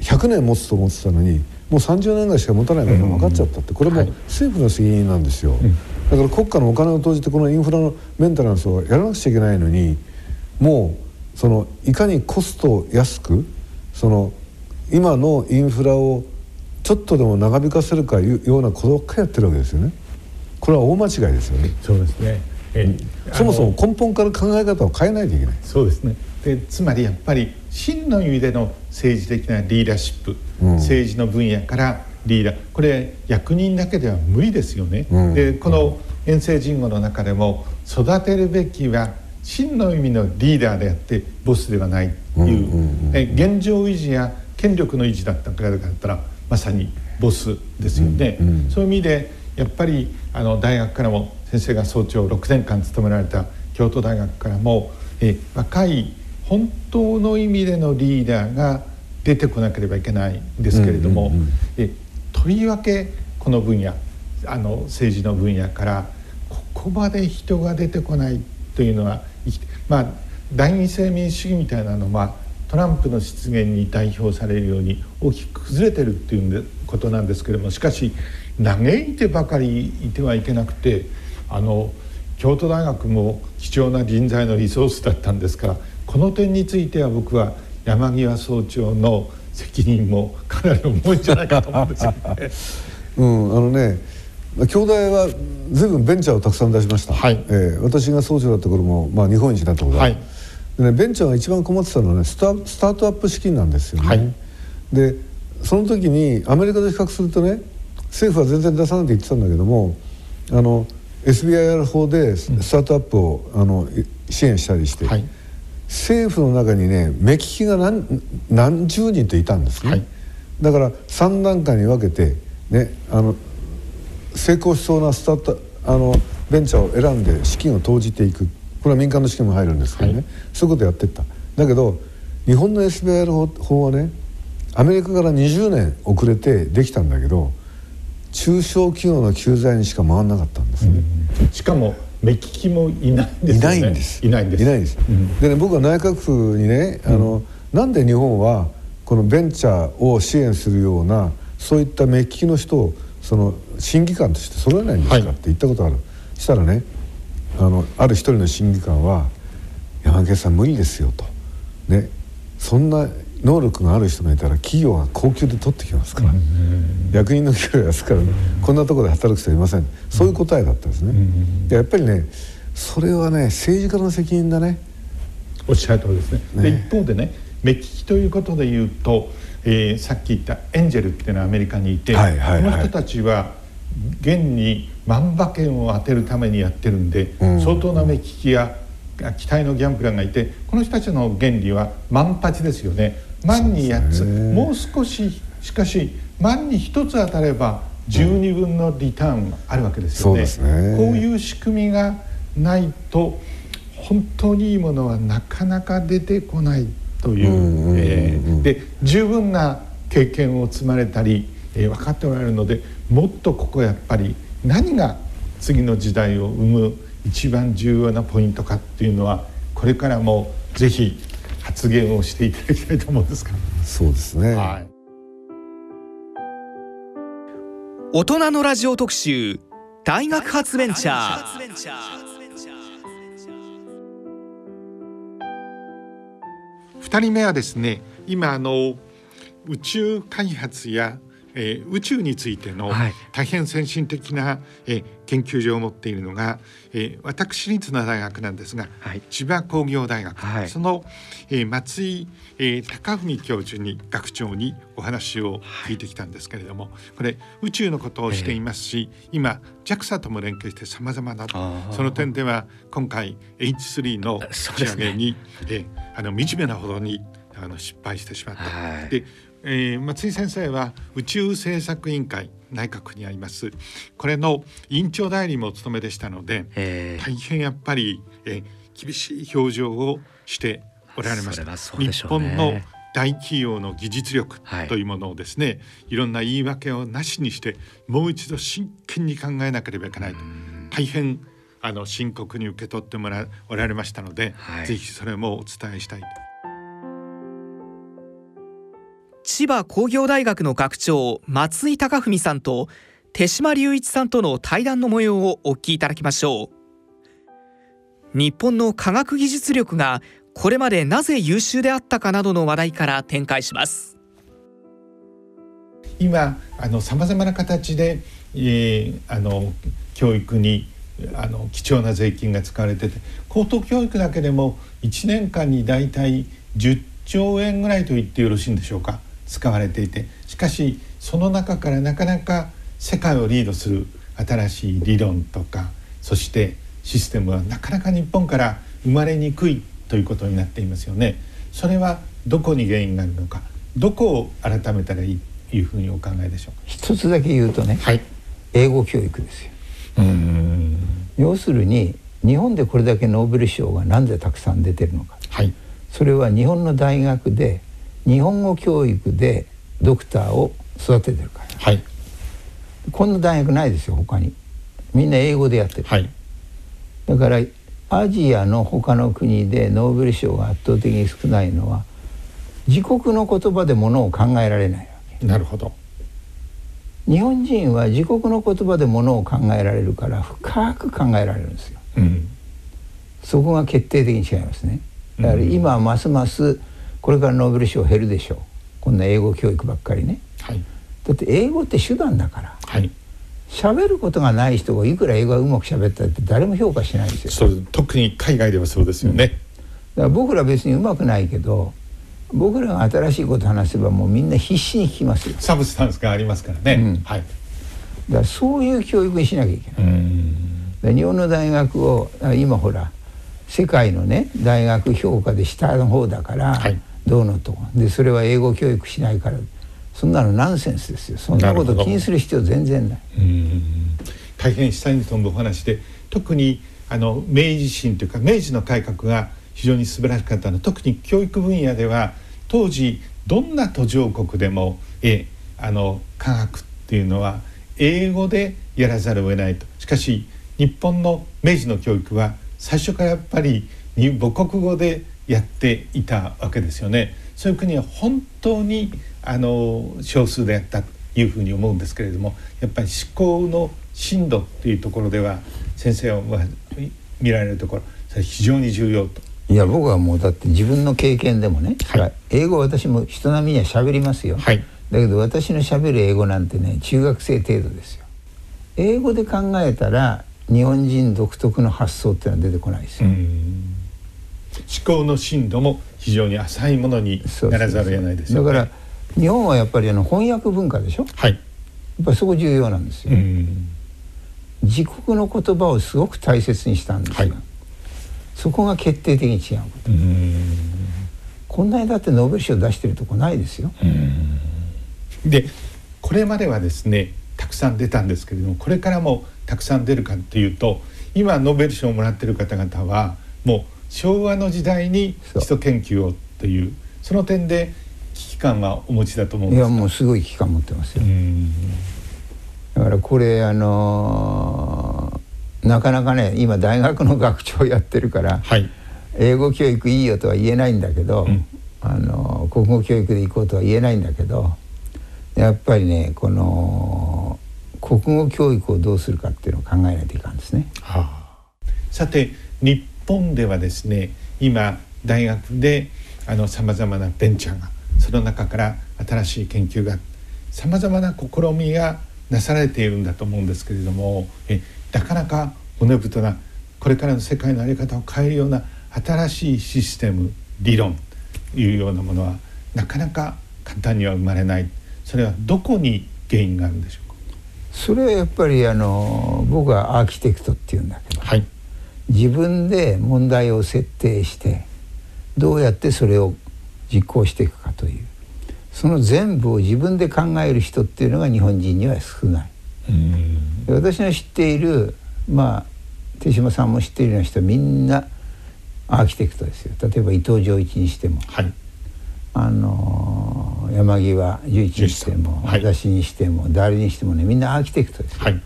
100年持つと思ってたのにもう30年ぐらいしか持たないことが分かっちゃったってこれも政府の責任なんですよ、だから国家のお金を投じてこのインフラのメンテナンスをやらなくちゃいけないのにもうそのいかにコストを安くその今のインフラをちょっとでも長引かせるかいうようなことばっかりやってるわけですよね。これは大間違いですよね。そうですね。えそもそも根本から考え方を変えないといけない。そうですね。でつまりやっぱり真の意味での政治的なリーダーシップ、うん、政治の分野からリーダーこれ役人だけでは無理ですよね。うん、でこの遠征人語の中でも育てるべきは真の意味のリーダーであってボスではないという,、え現状維持や権力の維持だったからだったらまさにボスですよね、うんうん、そういう意味でやっぱりあの大学からも先生が総長6年間務められた京都大学からもえ若い本当の意味でのリーダーが出てこなければいけないんですけれども、えとりわけこの分野あの政治の分野からここまで人が出てこないというのはまあ第二性民主主義みたいなのはトランプの出現に代表されるように大きく崩れてるっていうことなんですけれどもしかし嘆いてばかりいてはいけなくてあの京都大学も貴重な人材のリソースだったんですからこの点については僕は山際総長の責任もかなり重いんじゃないかと思うんですよね。うん、あのね京大は随分ベンチャーをたくさん出しました、はい、えー、私が総長だった頃も、まあ、日本一になったことは、はい。でね、ベンチャーが一番困ってたのはねスタスタートアップ資金なんですよね。はい、でその時にアメリカと比較するとね政府は全然出さないって言ってたんだけどもあの SBIR 法でスタートアップを、うん、あの支援したりして、はい、政府の中にね目利きが何何十人といたんですね。はい、だから3段階に分けてねあの成功しそうなスタートあのベンチャーを選んで資金を投じていく。これは民間の資金も入るんですけどね、はい、そういうことやってった。だけど日本の SBR 法はねアメリカから20年遅れてできたんだけど中小企業の救済にしか回らなかったんですね、うん、しかも目利きもいないんです、ね、いないんです。いないんです。でね僕は内閣府にねあの、うん、なんで日本はこのベンチャーを支援するようなそういった目利きの人をその審議官として揃えないんですか？って言ったことある、はい、したらねあのある一人の審議官は「山毛さん無理ですよ」と。ね。そんな能力がある人がいたら企業は高級で取ってきますから、役人の給料安から、こんなところで働く人はいません。そういう答えだったんですね、でやっぱりねそれはね政治家の責任だね。おっしゃる通りですね。ね。で一方でね目利きということで言うと、えー、さっき言ったエンジェルっていうのはアメリカにいて、この人たちは現に万馬券を当てるためにやってるんで、うん、相当な目利きや期待のギャンブラーがいてこの人たちの原理は万八ですよね万に8つ、もう少ししかし万に1つ当たれば12分のリターンあるわけですよね。ね。こういう仕組みがないと本当にいいものはなかなか出てこないという,、えー、で十分な経験を積まれたり、えー、分かっておられるのでもっとここやっぱり何が次の時代を生む一番重要なポイントかっていうのはこれからもぜひ発言をしていただきたいと思うんですがそうですね、はい、大人のラジオ特集大学発ベンチャー。2人目はですね今あの宇宙開発やえー、宇宙についての大変先進的な、えー、研究所を持っているのが、えー、私立の大学なんですが、はい、千葉工業大学、はい、その、えー、松井、えー、高文教授に学長にお話を聞いてきたんですけれども、はい、これ宇宙のことをしていますし、えー、今 JAXA とも連携してさまざまなその点では今回 H3 の打ち上げに、ねえー、あの惨めなほどにあの失敗してしまった。はい、でえー、松井先生は宇宙政策委員会内閣にあります。これの委員長代理もお務めでしたので大変やっぱり、えー、厳しい表情をしておられました、ね、日本の大企業の技術力というものをですね、はい、いろんな言い訳をなしにしてもう一度真剣に考えなければいけないと。大変あの深刻に受け取ってもらおられましたので、はい、ぜひそれもお伝えしたい千葉工業大学の学長松井隆文さんと手島隆一さんとの対談の模様をお聞きいただきましょう。日本の科学技術力がこれまでなぜ優秀であったかなどの話題から展開します。今あの様々な形で、えー、あの教育にあの貴重な税金が使われてて高等教育だけでも1年間にだいたい10兆円ぐらいと言ってよろしいんでしょうか。使われていてしかしその中からなかなか世界をリードする新しい理論とかそしてシステムはなかなか日本から生まれにくいということになっていますよね。それはどこに原因があるのかどこを改めたらいいというふうにお考えでしょうか？一つだけ言うとね、はい、英語教育ですよ。要するに日本でこれだけノーベル賞が何でたくさん出てるのか、はい、それは日本の大学で日本語教育でドクターを育ててるから、はい、こんな大学ないですよ他に。みんな英語でやってる、はい、だからアジアの他の国でノーベル賞が圧倒的に少ないのは自国の言葉でものを考えられないわけ。なるほど。日本人は自国の言葉でものを考えられるから深く考えられるんですよ、うん、そこが決定的に違いますね。だから今ますますこれからノーベル賞減るでしょう。こんな英語教育ばっかりね、はい、だって英語って手段だから、はい、喋ることがない人がいくら英語がうまく喋ったって誰も評価しないですよ。そう特に海外ではそうですよね、うん、だから僕ら別にうまくないけど僕らが新しいこと話せばもうみんな必死に聞きますよ。サブスタンスがありますからね、うん、はい。だからそういう教育にしなきゃいけない。日本の大学を今ほら世界のね大学評価で下の方だから、はいどうのとでそれは英語教育しないから。そんなのナンセンスですよ。そんなこと気にする必要全然ない。大変下に飛ぶお話で特にあの明治維新というか明治の改革が非常に素晴らしかったの。特に教育分野では当時どんな途上国でもえあの科学っていうのは英語でやらざるを得ないと。しかし日本の明治の教育は最初からやっぱり母国語でやっていたわけですよね。そういう国は本当にあの少数であったというふうに思うんですけれどもやっぱり思考の深度っていうところでは先生は見られるところそれ非常に重要と。いや僕はもうだって自分の経験でもね、はい、英語私も人並みには喋りますよ、はい、だけど私の喋る英語なんてね中学生程度ですよ。英語で考えたら日本人独特の発想っていうのは出てこないですよ思考の深度も非常に浅いものにならざるを得ないですよ、ね、だから日本はやっぱりあの翻訳文化でしょ？はい。やっぱりそこ重要なんですよ。自国の言葉をすごく大切にしたんですが、はい。そこが決定的に違うこと。こんなにだってノーベル賞出してるとこないですよ。でこれまではですねたくさん出たんですけれどもこれからもたくさん出るかっていうと今ノーベル賞をもらってる方々はもう昭和の時代に基礎研究をっていうその点で危機感はお持ちだと思うんですいやもうすごい危機感持ってますよ。だからこれあのーなかなかね今大学の学長やってるから、はい、英語教育いいよとは言えないんだけど、うん、あの国語教育で行こうとは言えないんだけどやっぱりねこの国語教育をどうするかっていうのを考えないといかんですね。はあ、さて日本ではですね今大学でさまざまなベンチャーがその中から新しい研究がさまざまな試みがなされているんだと思うんですけれどもえなかなか骨太なこれからの世界の在り方を変えるような新しいシステム理論というようなものはなかなか簡単には生まれない。それはどこに原因があるんでしょうか？それはやっぱりあの僕はアーキテクトっていうんだけど、はい、自分で問題を設定してどうやってそれを実行していくかという。その全部を自分で考える人っていうのが日本人には少ない。私の知っているまあ手島さんも知っているような人はみんなアーキテクトですよ。例えば伊藤浄一にしても、はい、あの山際十一にしても、はい、私にしても誰にしてもねみんなアーキテクトですよ、はい、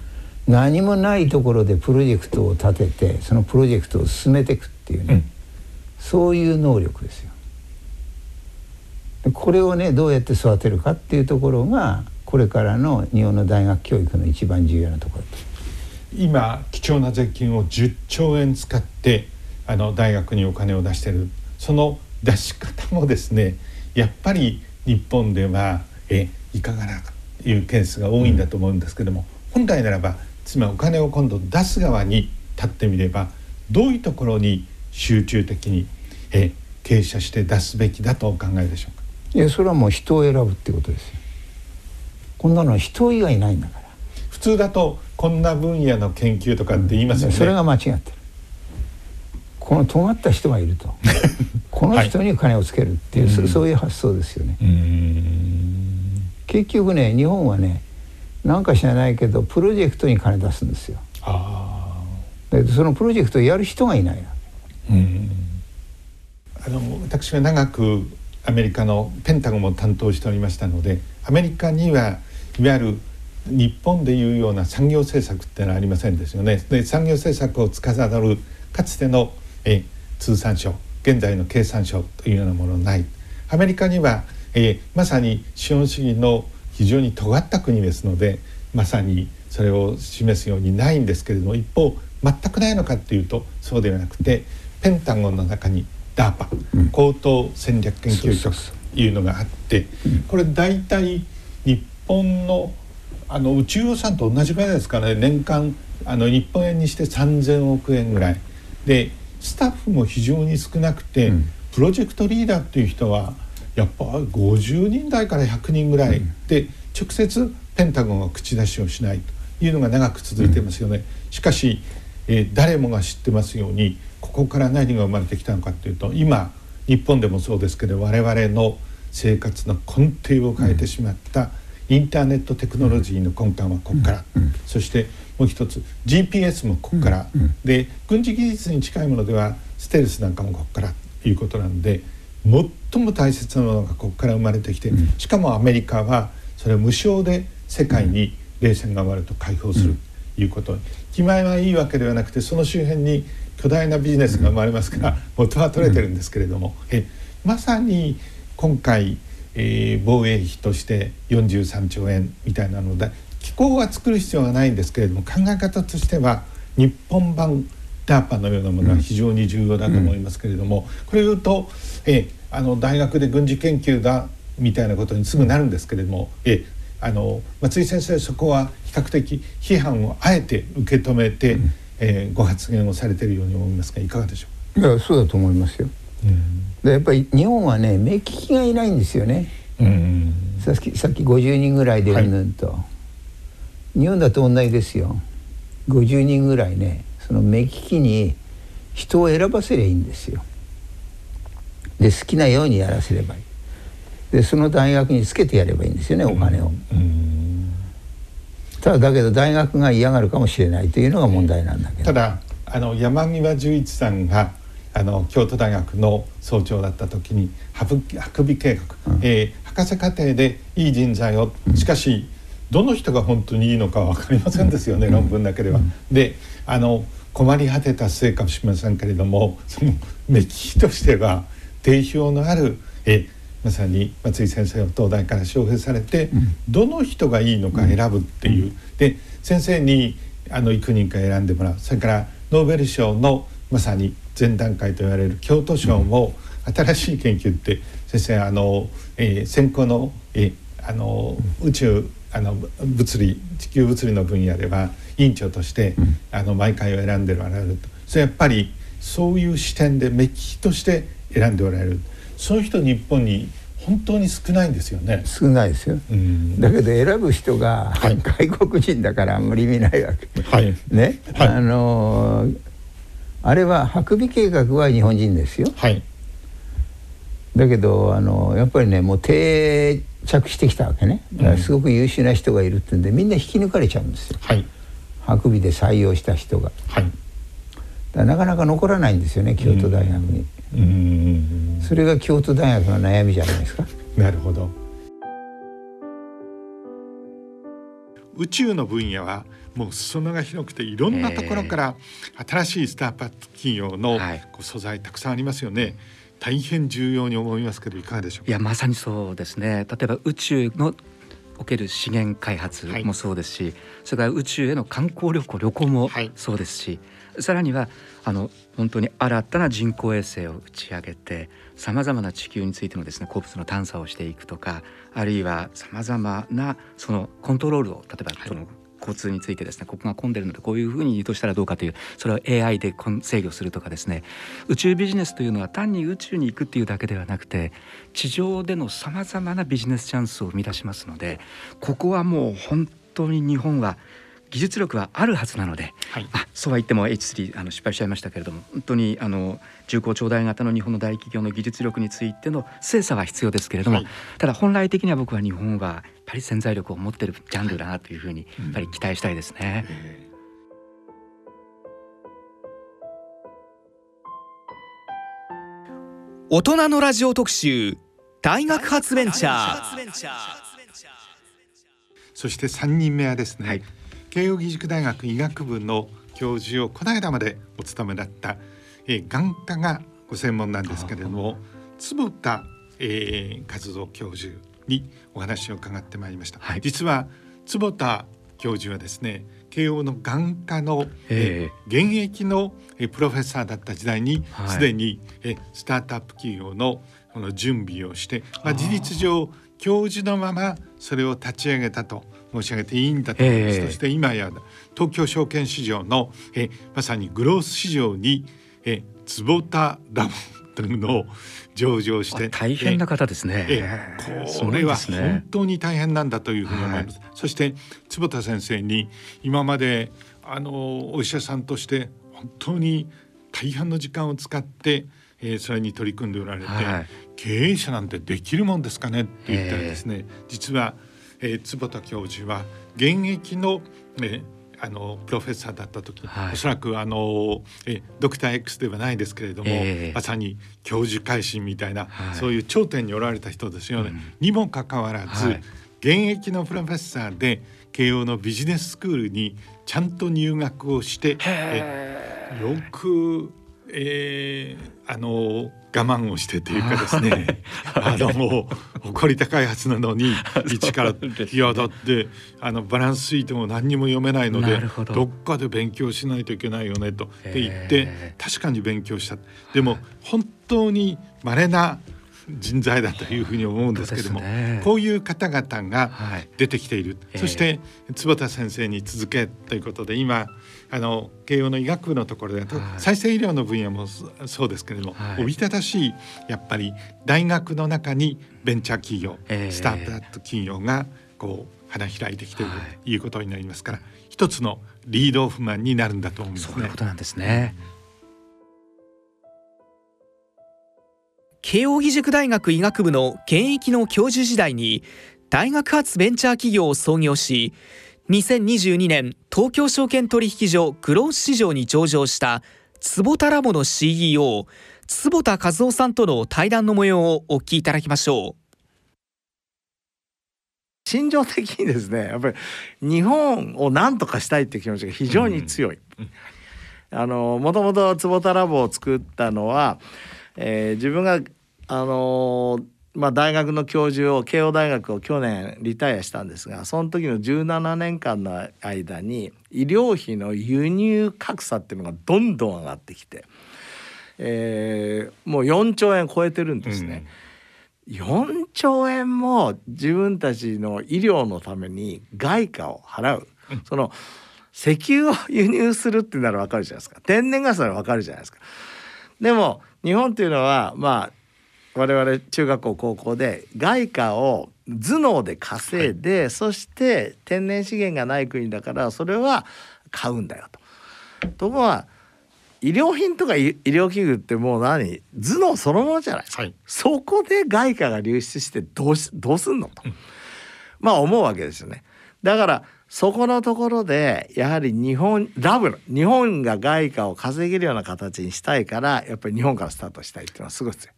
何もないところでプロジェクトを立ててそのプロジェクトを進めていくっていうね、うん、そういう能力ですよ。これをねどうやって育てるかっていうところがこれからの日本の大学教育の一番重要なところ。今貴重な税金を10兆円使ってあの大学にお金を出してる。その出し方もですねやっぱり日本ではえいかがなというケースが多いんだと思うんですけども、うん、本来ならばつまりお金を今度出す側に立ってみればどういうところに集中的にえ傾斜して出すべきだとお考えでしょうか？いやそれはもう人を選ぶってことですよ。こんなの人以外ないんだから。普通だとこんな分野の研究とかって言いますよね、うん、それが間違ってる。この尖った人がいると。この人に金をつけるっていう、はい、そういう発想ですよね。結局ね日本はねなんか知らないけどプロジェクトに金出すんですよあそのプロジェクトをやる人がいないあの私は長くアメリカのペンタゴンも担当しておりましたのでアメリカにはいわゆる日本でいうような産業政策ってのはありませんですよね。で産業政策を司るかつてのえ通産省現在の経産省というようなものない。アメリカには、えまさに資本主義の非常に尖った国ですのでまさにそれを示すようにないんですけれども一方全くないのかっていうとそうではなくてペンタゴンの中に DARPA、うん、高等戦略研究所というのがあってこれ大体日本のあの宇宙予算と同じぐらいですからね。年間あの日本円にして3,000億円ぐらい。でスタッフも非常に少なくて、うん、プロジェクトリーダーっていう人はやっぱ50人台から100人ぐらい、うん、で直接ペンタゴンは口出しをしないというのが長く続いてますよね。しかし、えー、誰もが知ってますようにここから何が生まれてきたのかっていうと今日本でもそうですけど我々の生活の根底を変えてしまった、インターネットテクノロジーの根幹はここから、そしてもう一つ GPS もここから、で軍事技術に近いものではステルスなんかもここからということなので最も大切なものがここから生まれてきて、しかもアメリカはそれを無償で世界に冷戦が終わると解放するということ。気前はいいわけではなくてその周辺に巨大なビジネスが生まれますから元は取れてるんですけれども、えまさに今回、えー、防衛費として43兆円みたいなので機構は作る必要はないんですけれども考え方としては日本版 DARPA のようなものは非常に重要だと思いますけれども、これを言うと、えあの大学で軍事研究だみたいなことにすぐなるんですけれども、えあの松井先生そこは比較的批判をあえて受け止めて、うん、えー、ご発言をされているように思いますがいかがでしょう？いやそうだと思いますよ。うん、でやっぱり日本はね目利きがいないんですよね。うん、さっきさっき50人ぐらいでうんぬんと、はい、日本だと同じですよ。50人ぐらいねその目利きに人を選ばせりゃいいんですよ。で好きなようにやらせればいい。でその大学につけてやればいいんですよねお金を。ただだけど大学が嫌がるかもしれないというのが問題なんだけど。ただあの山際十一さんがあの京都大学の総長だった時に博美計画、うん、えー、博士課程でいい人材をしかし、どの人が本当にいいのか分かりませんですよね、うん、論文だけでは。うん、であの困り果てた末かもしれませんけれどもその目利きとしては定評のあるえまさに松井先生を東大から招聘されて、うん、どの人がいいのか選ぶっていう、うん、で先生にあの幾人か選んでもらう。それからノーベル賞のまさに前段階と言われる京都賞も新しい研究って先生あの、えー、先行の,、えー、あの宇宙あの物理地球物理の分野では委員長として、あの毎回を選んでおられると。それやっぱりそういう視点で目利きとして選んでおられる。そういう人日本に本当に少ないんですよね。少ないですよ、だけど選ぶ人が外国人だからあんまり意味ないわけ、はい、ね、はい、あのあれは白美計画は日本人ですよ、はい、だけどあのやっぱりねもう定着してきたわけね。すごく優秀な人がいるってんでみんな引き抜かれちゃうんですよ、はい、白美で採用した人が、はい、なかなか残らないんですよね京都大学に。それが京都大学の悩みじゃないですか。なるほど。宇宙の分野はもう裾野が広くていろんなところから新しいスタートアップ企業の素材たくさんありますよね。大変重要に思いますけどいかがでしょういやまさにそうですね。例えば宇宙のおける資源開発もそうですし、はい、それから宇宙への観光旅行旅行もそうですし、はい、さらにはあの本当に新たな人工衛星を打ち上げてさまざまな地球についてのですね鉱物の探査をしていくとかあるいはさまざまなそのコントロールを例えばその、交通についてですねここが混んでるのでこういうふうに移動したらどうかというそれを AI で制御するとかですね宇宙ビジネスというのは単に宇宙に行くっていうだけではなくて地上でのさまざまなビジネスチャンスを生み出しますのでここはもう本当に日本は技術力はあるはずなので、はい、あそうは言っても H3 あの失敗しちゃいましたけれども本当にあの重工長大型の日本の大企業の技術力についての精査は必要ですけれども、はい、ただ本来的には僕は日本はやっぱり潜在力を持ってるジャンルだなというふうにやっぱり期待したいですね。大人のラジオ特集大学発ベンチャー。そして3人目はですね、はい慶應義塾大学医学部の教授をこの間までお務めだった、えー、眼科がご専門なんですけれども坪田、えー、活動教授にお話を伺ってまいりました、はい、実は坪田教授はですね慶応の眼科の、えー、現役の、えー、プロフェッサーだった時代にすで、はい、に、えー、スタートアップ企業のこの準備をして、まあ、事実上教授のままそれを立ち上げたと申し上げていいんだと思います。そして今や東京証券市場のえまさにグロース市場にえ坪田ラボというのを上場して大変な方ですね。これは本当に大変なんだというふうに思います。はい、そして坪田先生に今まであのお医者さんとして本当に大半の時間を使って、えー、それに取り組んでおられて、はい、経営者なんてできるもんですかねって言ったらですね、実は、えー、坪田教授は現役の、えあのプロフェッサーだった時、はい、おそらくあのえドクター X ではないですけれども、えー、まさに教授改心みたいな、はい、そういう頂点におられた人ですよね。うん、にもかかわらず、はい、現役のプロフェッサーで慶応のビジネススクールにちゃんと入学をしてえよく、えー、あの我慢をしてというかですね。あのもう誇り高いはずなのに 一からいやだってあのバランスついても何にも読めないのでど。っかで勉強しないといけないよねと。って言って確かに勉強した。でも本当に稀な人材だというふうに思うんですけども、ね、こういう方々が出てきている、はい、そして坪田先生に続けということで今あの慶応の医学部のところで、はい、再生医療の分野もそうですけれども、はい、おびただしいやっぱり大学の中にベンチャー企業、えー、スタートアップ企業がこう花開いてきているとい。うことになりますから、一つのリードオフマンになるんだと思いますね。そういうことなんですね。慶應義塾大学医学部の現役の教授時代に大学発ベンチャー企業を創業し2022年東京証券取引所グロース市場に上場した坪田ラボの CEO 坪田和夫さんとの対談の模様をお聞きいただきましょう心情的にですねやっぱり日本を何とかしたいっていう気持ちが非常に強い。うん、あのもともと坪田ラボを作ったのは、えー、自分があのーまあ、大学の教授を慶応大学を去年リタイアしたんですがその時の17年間の間に医療費の輸入格差っていうのがどんどん上がってきて、えー、もう4兆円超えてるんですね。うん、4兆円も自分たちの医療のために外貨を払う、その石油を輸入するってなら分かるじゃないですか天然ガスなら分かるじゃないですか。でも日本っていうのはまあ我々中学校高校で外貨を頭脳で稼いで、はい、そして天然資源がない国だからそれは買うんだよと。ところが医療品とか医療器具ってもう何？頭脳そのものじゃないはい、そこで外貨が流出してどうしどうすんのと、うん、まあ思うわけですよね。だからそこのところでやはり日本ラブ日本が外貨を稼げるような形にしたいからやっぱり日本からスタートしたいっていうのはすごい強い。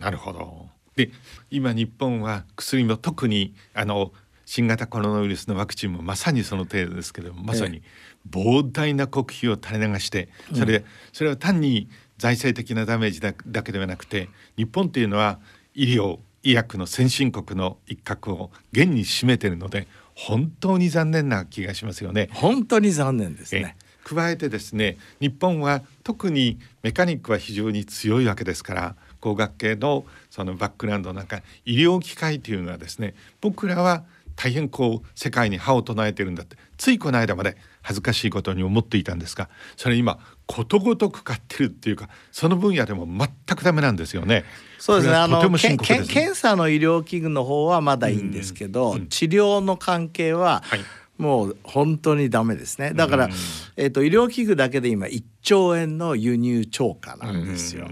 なるほどで今日本は薬も特にあの新型コロナウイルスのワクチンもまさにその程度ですけどまさに膨大な国費を垂れ流してそれ,、それは単に財政的なダメージだだけではなくて日本っていうのは医療医薬の先進国の一角を現に占めているので本当に残念な気がしますよね。本当に残念ですね。加えてですね日本は特にメカニックは非常に強いわけですから工学系のそのバックグラウンドの中医療機械というのはですね僕らは大変こう世界に歯を唱えてるんだってついこの間まで恥ずかしいことに思っていたんですがそれ今ことごとく買ってるっていうかその分野でも全くダメなんですよね。そうですね。あの検査の医療器具の方はまだいいんですけど、うん、治療の関係は、はい。もう本当にダメですね。だから、えーと、医療器具だけで今1兆円の輸入超過なんですよ。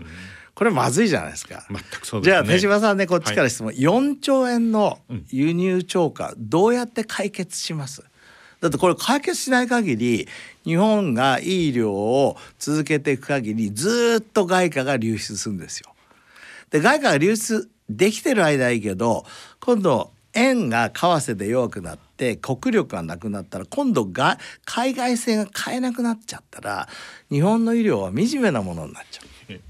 これまずいじゃないですか。全くそう、ね、じゃあ手島さんねこっちから質問、はい、4兆円の輸入超過どうやって解決します？だってこれ解決しない限り日本がいい医療を続けていく限りずっと外貨が流出するんですよ。で外貨が流出できてる間はいいけど今度円が為替で弱くなって国力がなくなったら今度が海外製が買えなくなっちゃったら日本の医療は惨めなものになっちゃう。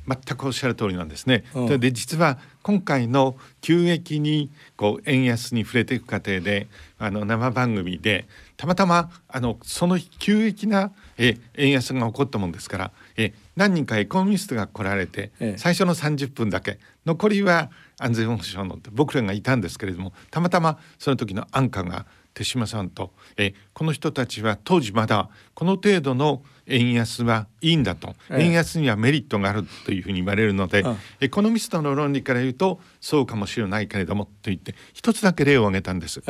全くおっしゃる通りなんですね。うん、で実は今回の急激にこう円安に触れていく過程であの生番組でたまたまあのその急激なえ円安が起こったもんですからえ何人かエコノミストが来られて、ええ、最初の30分だけ残りは安全保障の僕らがいたんですけれどもたまたまその時の安価が手島さんとえこの人たちは当時まだこの程度の円安はいいんだと、円安にはメリットがあるというふうに言われるので、エコノミストの論理から言うとそうかもしれないけれどもと言って一つだけ例を挙げたんです。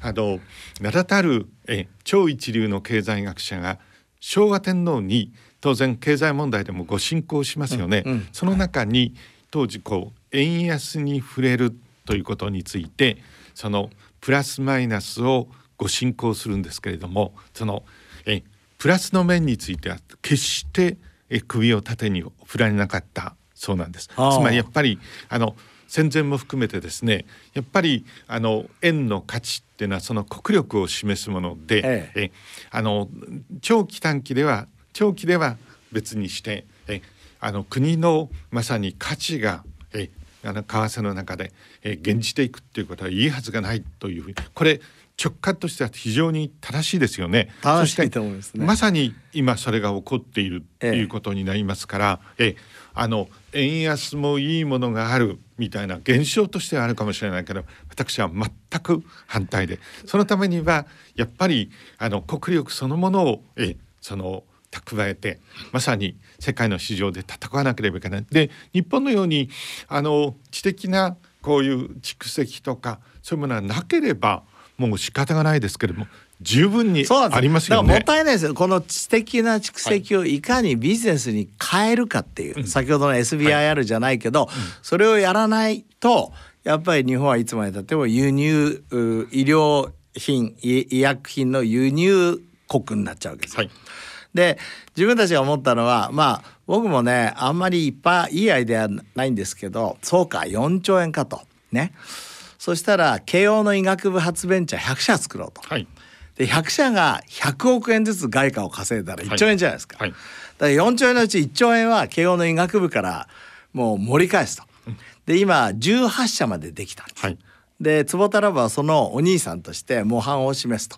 あの名だたるえ超一流の経済学者が昭和天皇に当然経済問題でもご進行しますよね。うんうん、その中に当時こう円安に触れるということについてそのプラスマイナスをご進行するんですけれどもそのえプラスの面については決してえ首を縦に振られなかったそうなんです。つまりやっぱりあの戦前も含めてですねやっぱりあの円の価値っていうのはその国力を示すもので、ええ、あの長期短期では長期では別にしてえあの国のまさに価値がえあの為替の中でえ現じていくっていうことはいいはずがないというふうに。これ直感としては非常に正しいですよね。正しいと思いますね。まさに今それが起こっているということになりますから、ええ、あの円安もいいものがあるみたいな現象としてはあるかもしれないけど私は全く反対でそのためにはやっぱりあの国力そのものをえその蓄えてまさに世界の市場で戦わなければいけない。で日本のようにあの知的なこういう蓄積とかそういうものはなければもう仕方がないですけれども十分にありますよね。もったいないですよ。この知的な蓄積をい。かにビジネスに変えるかっていう、はい、先ほどの SBIR じゃないけど、はい、それをやらないとやっぱり日本はいつまでたっても輸入医療品医薬品の輸入国になっちゃうわけですよ。はい。で自分たちが思ったのはまあ僕もねあんまりいっぱいいいアイデアないんですけどそうか4兆円かと。ねそしたら慶応の医学部発ベンチャー100社作ろうと。はいで100社が100億円ずつ外貨を稼いだら1兆円じゃないですか。はいはい、だから4兆円のうち1兆円は慶応の医学部からもう盛り返すと。で今18社までできたんです。はい、で坪田ラボはそのお兄さんとして模範を示すと。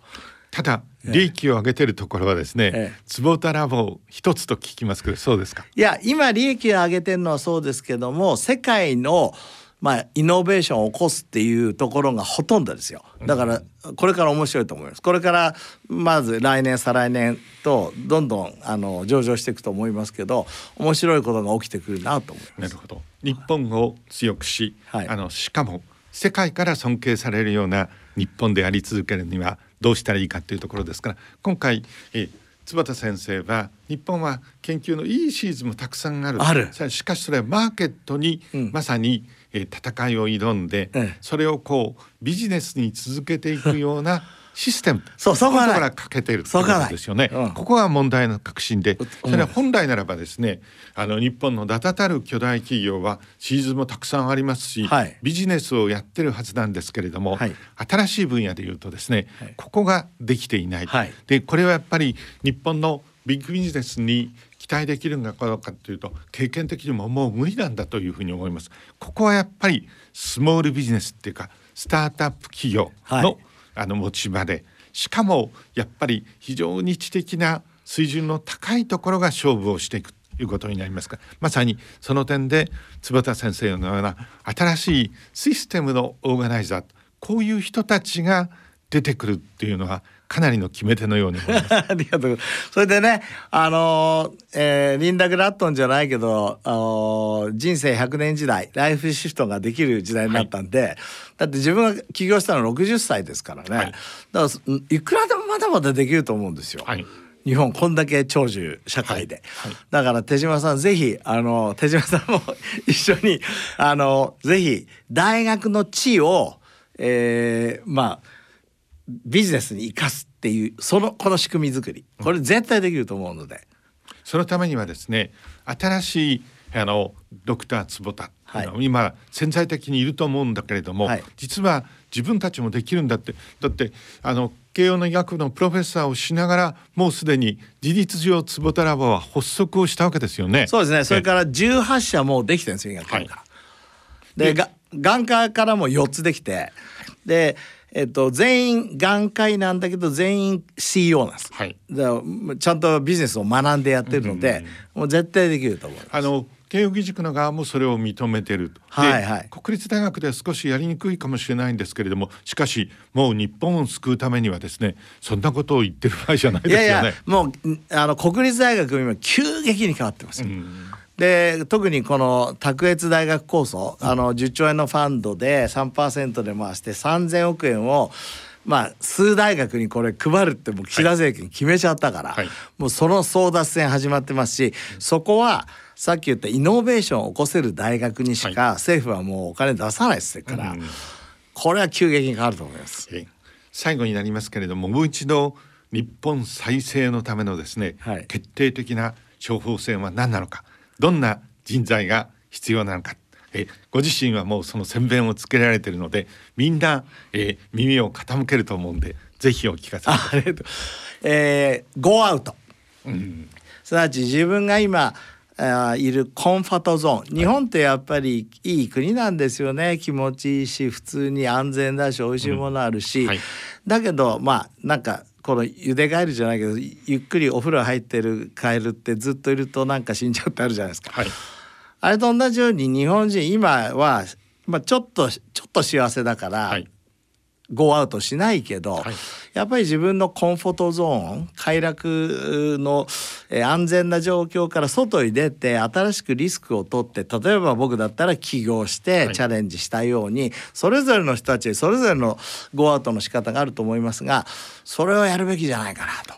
ただ利益を上げてるところはですね、ええ、坪田ラボ一つと聞きますけどそうですか？いや今利益を上げてるのはそうですけども世界のまあ、イノベーションを起こすっていうところがほとんどですよ。だからこれから面白いと思います。これからまず来年再来年とどんどんあの上場していくと思いますけど面白いことが起きてくるなと思います。なるほど。日本を強くし、はい、あのしかも世界から尊敬されるような日本であり続けるにはどうしたらいいかというところですから今回え坪田先生は日本は研究のいいシーズンもたくさんある。ある。しかしそれはマーケットにまさに、え戦いを挑んで、それをこうビジネスに続けていくような システム。そうそこから欠けているということですよね、うん、ここが問題の核心でそれは本来ならばですねあの日本の名だたる巨大企業はシーズンもたくさんありますし、はい、ビジネスをやってるはずなんですけれども、はい、新しい分野でいうとですね、はい、ここができていない、でこれはやっぱり日本のビッグビジネスに期待できるのかどうかというと経験的にももう無理なんだというふうに思います。ここはやっぱりスモールビジネスっていうかスタートアップ企業の、はい。あの持ち場で。しかもやっぱり非常に知的な水準の高いところが勝負をしていくということになりますがまさにその点で坪田先生のような新しいシステムのオーガナイザーこういう人たちが出てくるっていうのはかなりの決め手のように。ありがとう。それでね、あのー、えー、リンダ・グラットンじゃないけど、あのー、人生100年時代、ライフシフトができる時代になったんで、はい、だって自分が起業したの60歳ですからね。はい、だからいくらでもまだまだできると思うんですよ。はい日本こんだけ長寿社会で、はいはい、だから手島さんぜひあの手島さんも一緒にあのぜひ大学の地位を、えー、まあビジネスに生かすっていうそのこの仕組み作り。これ絶対できると思うので、そのためにはですね新しいあのドクター坪田はい、今潜在的にいると思うんだけれども、はい、実は自分たちもできるんだって。だってあの慶応の医学部のプロフェッサーをしながらもうすでに事実上坪田ラボは発足をしたわけですよね。そうですね。それから18社もできてるんですよ医学部から。はい、でが眼科からも4つできて。でえっと、全員眼科医なんだけど全員 CEO なんです、はい、だからちゃんとビジネスを学んでやってるので、もう絶対できると思います。あの慶應義塾の側もそれを認めてるはいはい、国立大学では少しやりにくいかもしれないんですけれどもしかしもう日本を救うためにはですねそんなことを言ってる場合じゃないですよね。いやいやもうあの国立大学今急激に変わってますよ。うんで特にこの卓越大学構想あの10兆円のファンドで3%で回して3,000億円をまあ数大学にこれ配るってもう岸田政権決めちゃったから、はい、もうその争奪戦始まってますしそこはさっき言ったイノベーションを起こせる大学にしか政府はもうお金出さないですから、これは急激に変わると思います。最後になりますけれどももう一度日本再生のためのですね、はい、決定的な処方箋は何なのかどんな人材が必要なのか。えご自身はもうその宣伝をつけられているのでみんな、えー、耳を傾けると思うんでぜひお聞かせください。えー、ゴーアウト、うん、すなわち自分が今いるコンファトゾーン。日本ってやっぱりいい国なんですよね。気持ちいいし普通に安全だし美味しいものあるし、うん。はい、だけどまあなんかこのゆでガエルじゃないけどゆっくりお風呂入ってるカエルってずっといるとなんか死んじゃうってあるじゃないですか。はい、あれと同じように日本人今は、まあ、ちょっとちょっと幸せだから、はい。ゴーアウトしないけど、はい、やっぱり自分のコンフォートゾーン快楽の、え安全な状況から外に出て新しくリスクを取って例えば僕だったら起業してチャレンジしたように、はい、それぞれの人たちそれぞれのゴーアウトの仕方があると思いますがそれをやるべきじゃないかなと。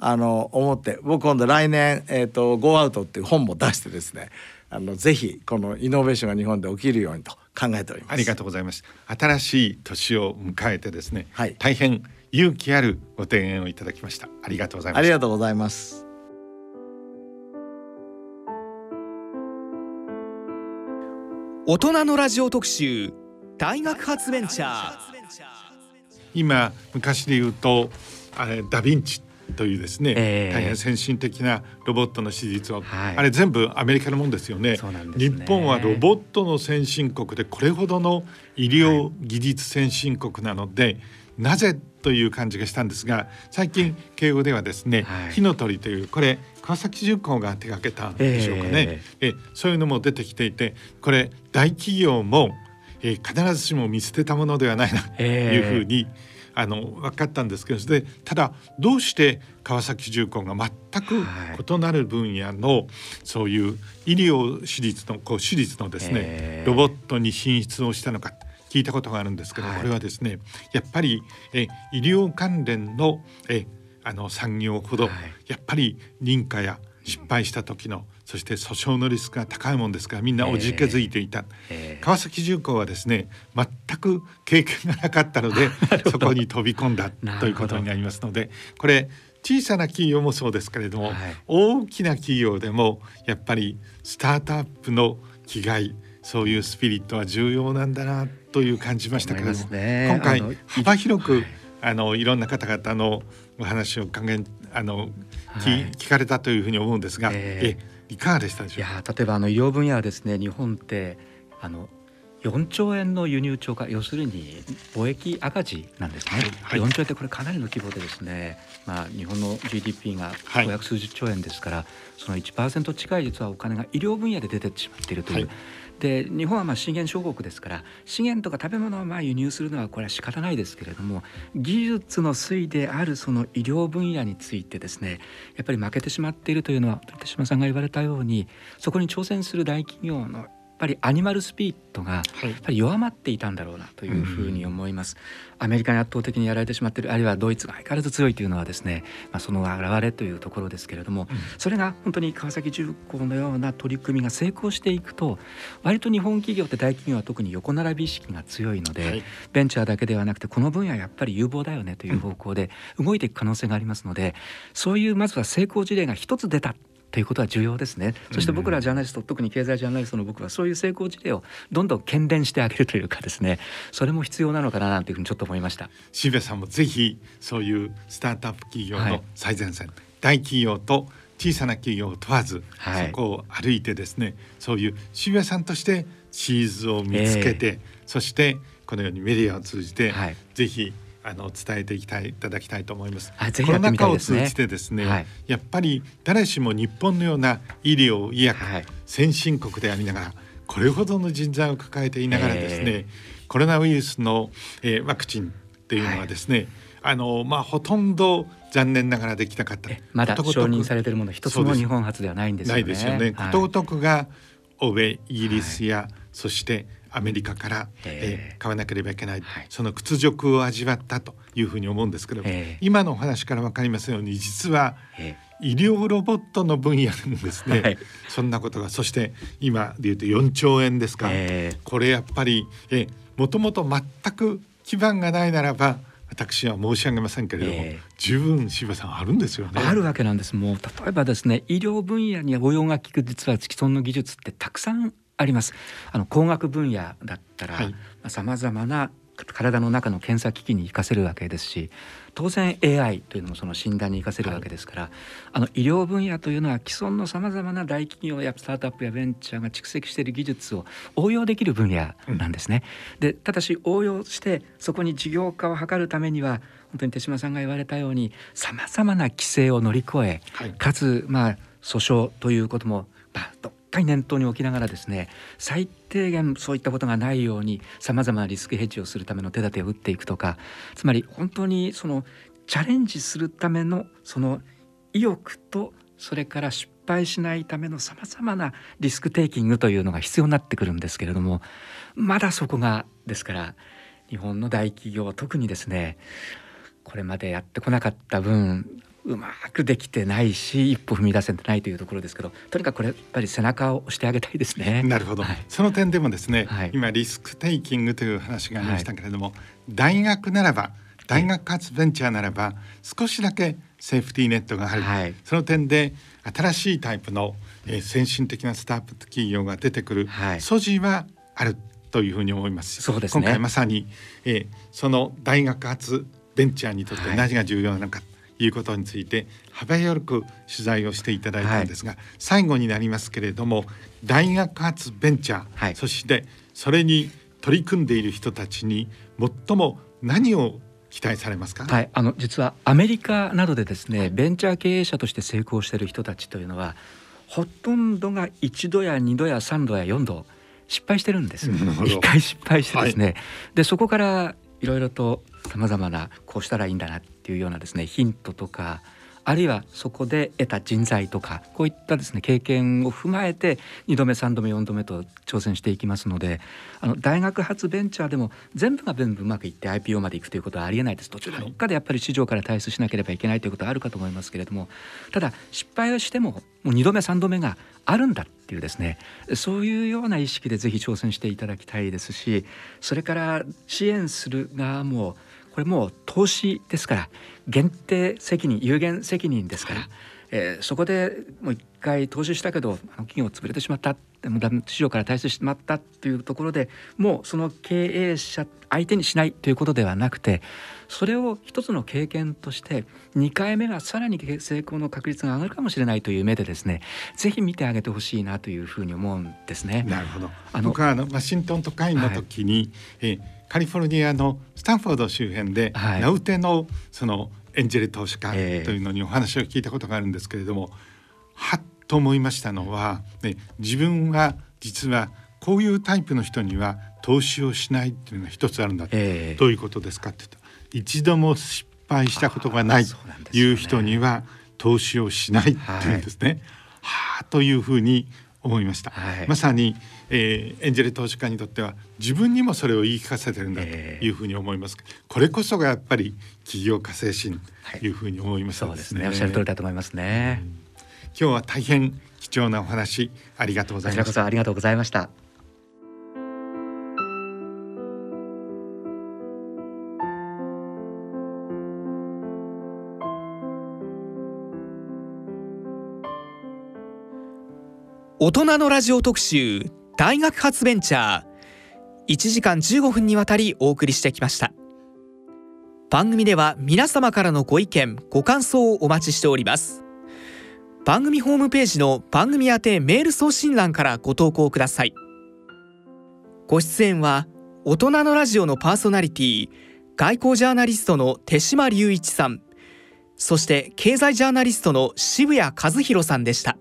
あの思って僕今度来年、えーと「ゴーアウト」っていう本も出してですねあのぜひこのイノベーションが日本で起きるようにと考えております。ありがとうございます。新しい年を迎えてですね、はい、大変勇気あるご提案をいただきました。ありがとうございますありがとうございます。大人のラジオ特集大学発ベンチャー。今昔で言うとあれダヴィンチというですね、えー、大変先進的なロボットの手術を、はい、あれ全部アメリカのもんですよね、ね、日本はロボットの先進国でこれほどの医療技術先進国なので、はい、なぜという感じがしたんですが最近慶応ではですね、はい、火の鳥というこれ川崎重工が手がけたんでしょうかね、えー、えそういうのも出てきていてこれ大企業も、えー、必ずしも見捨てたものではないなというふうに、えーあの分かったんですけどでただどうして川崎重工が全く異なる分野の、はい、そういう医療手術のこう手術のですね、えー、ロボットに進出をしたのか聞いたことがあるんですけど、はい、これはですねやっぱりえ医療関連のえあの産業ほど、はい、やっぱり認可や失敗した時のそして訴訟のリスクが高いもんですからみんなおじけづいていた、えー、川崎重工はですね全く経験がなかったので そこに飛び込んだということになりますのでこれ小さな企業もそうですけれども、はい、大きな企業でもやっぱりスタートアップの気概そういうスピリットは重要なんだなという感じましたけれども、ね、今回幅広く、はい、あのいろんな方々のお話を考えあの、はい、聞かれたというふうに思うんですが、えーいかがでしたでしょう？いや例えばあの医療分野はですね日本ってあの4兆円の輸入超過要するに貿易赤字なんですね、はい、4兆円ってこれかなりの規模でですね、まあ、日本の GDP が500数十兆円ですから、はい、その1%近い実はお金が医療分野で出てしまっているという、はい、で日本はまあ資源小国ですから資源とか食べ物をまあ輸入するのはこれは仕方ないですけれども技術の推であるその医療分野についてですねやっぱり負けてしまっているというのは手島さんが言われたようにそこに挑戦する大企業のぱりアニマルスピリットがやっぱり弱まっていたんだろうなというふうに思います。アメリカに圧倒的にやられてしまっているあるいはドイツが相変わらず強いというのはですね、まあ、その表れというところですけれども、うん、それが本当に川崎重工のような取り組みが成功していくと割と日本企業って大企業は特に横並び意識が強いので、はい、ベンチャーだけではなくてこの分野やっぱり有望だよねという方向で動いていく可能性がありますので、そういうまずは成功事例が一つ出たということは重要ですね。そして僕らジャーナリスト、特に経済ジャーナリストの僕はそういう成功事例をどんどん喧伝してあげるというかですね。それも必要なのかななんていうふうにちょっと思いました。渋谷さんもぜひそういうスタートアップ企業の最前線、はい、大企業と小さな企業を問わず、はい、そこを歩いてですねそういう渋谷さんとしてシーズを見つけて、えー、そしてこのようにメディアを通じて、はい、ぜひあの伝えていきたいいただきたいと思います。い、コロナ禍を通じてですね、はい、やっぱり誰しも日本のような医療医薬、はい、先進国でありながらこれほどの人材を抱えていながらですね、えー、コロナウイルスの、えー、ワクチンっていうのはですね、あのまあほとんど残念ながらできなかった。まだ承認されているもの一つも日本初ではないんですよね。ないですよね。ことごとくが欧米イギリスや、はい、そしてアメリカから、えー、買わなければいけない、はい、その屈辱を味わったというふうに思うんですけど今のお話から分かりますように実は医療ロボットの分野なんですね、はい、そんなことがそして今でいうと4兆円ですか、これやっぱりえもともと全く基盤がないならば私は申し上げませんけれども、えー、十分柴さんあるんですよね。あるわけなんです。もう例えばですね、医療分野に応用が効く実は既存の技術ってたくさんあります。あの工学分野だったらさまざ、まな体の中の検査機器に活かせるわけですし当然 AI というのもその診断に生かせるわけですから、はい、あの医療分野というのは既存のさまざまな大企業やスタートアップやベンチャーが蓄積している技術を応用できる分野なんですね。うん、でただし応用してそこに事業化を図るためには本当に手嶋さんが言われたようにさまざまな規制を乗り越え、はい、かつまあ訴訟ということもまあどっかり念頭に置きながらですね最低限そういったことがないようにさまざまなリスクヘッジをするための手立てを打っていくとかつまり本当にそのチャレンジするためのその意欲とそれから失敗しないためのさまざまなリスクテイキングというのが必要になってくるんですけれどもまだそこがですから日本の大企業は特にですねこれまでやってこなかった分うまくできてないし一歩踏み出せてないというところですけどとにかくこれやっぱり背中を押してあげたいですね。なるほど、はい、その点でもですね、はい、今リスクテイキングという話がありましたけれども、はい、大学ならば大学発ベンチャーならば少しだけセーフティーネットがある、その点で新しいタイプの、えー、先進的なスタート企業が出てくる素地はあるというふうに思います。そうですね、今回まさに、えー、その大学発ベンチャーにとって何が重要なのか、いうことについて幅広く取材をしていただいたんですが、はい、最後になりますけれども大学発ベンチャー、はい、そしてそれに取り組んでいる人たちに最も何を期待されますか、はい、あの実はアメリカなどでですねベンチャー経営者として成功している人たちというのはほとんどが1度や2度や3度や4度失敗してるんです。一回失敗してですね、はい、でそこからいろいろとさまざまなこうしたらいいんだなっていうようなですねヒントとかあるいはそこで得た人材とかこういったですね経験を踏まえて2度目3度目4度目と挑戦していきますのであの大学発ベンチャーでも全部が全部うまくいって IPO までいくということはありえないです。途中でどっかでやっぱり市場から退出しなければいけないということはあるかと思いますけれどもただ失敗をしてももう2度目3度目があるんだっていうですねそういうような意識でぜひ挑戦していただきたいですしそれから支援する側もこれもう投資ですから限定責任有限責任ですから、えー、そこでもう一回投資したけどあの企業潰れてしまったでも市場から退出してしまったというところでもうその経営者相手にしないということではなくてそれを一つの経験として2回目がさらに成功の確率が上がるかもしれないという目でですねぜひ見てあげてほしいなというふうに思うんですね。なるほど。あの僕はあのワシントン都会の時に、はい、えーカリフォルニアのスタンフォード周辺で、はい、名うてのそのエンジェル投資家というのにお話を聞いたことがあるんですけれども、はっと思いましたのは、ね、自分は実はこういうタイプの人には投資をしないっていうのが一つあるんだと、えー、どういうことですかって言った一度も失敗したことがないという人には投資をしないっていうんですね。はあというふうに思いました、はい、まさに、えー、エンジェル投資家にとっては自分にもそれを言い聞かせてるんだというふうに思います、えー、これこそがやっぱり起業家精神というふうに思います、ね。はい、そうですね。おっしゃる通りだと思いますね、うん、今日は大変貴重なお話ありがとうございました。ありがとうございました。大人のラジオ特集大学発ベンチャー1時間15分にわたりお送りしてきました。番組では皆様からのご意見ご感想をお待ちしております。番組ホームページの番組宛てメール送信欄からご投稿ください。ご出演は大人のラジオのパーソナリティ外交ジャーナリストの手島隆一さん。そして経済ジャーナリストの渋谷和弘さんでした。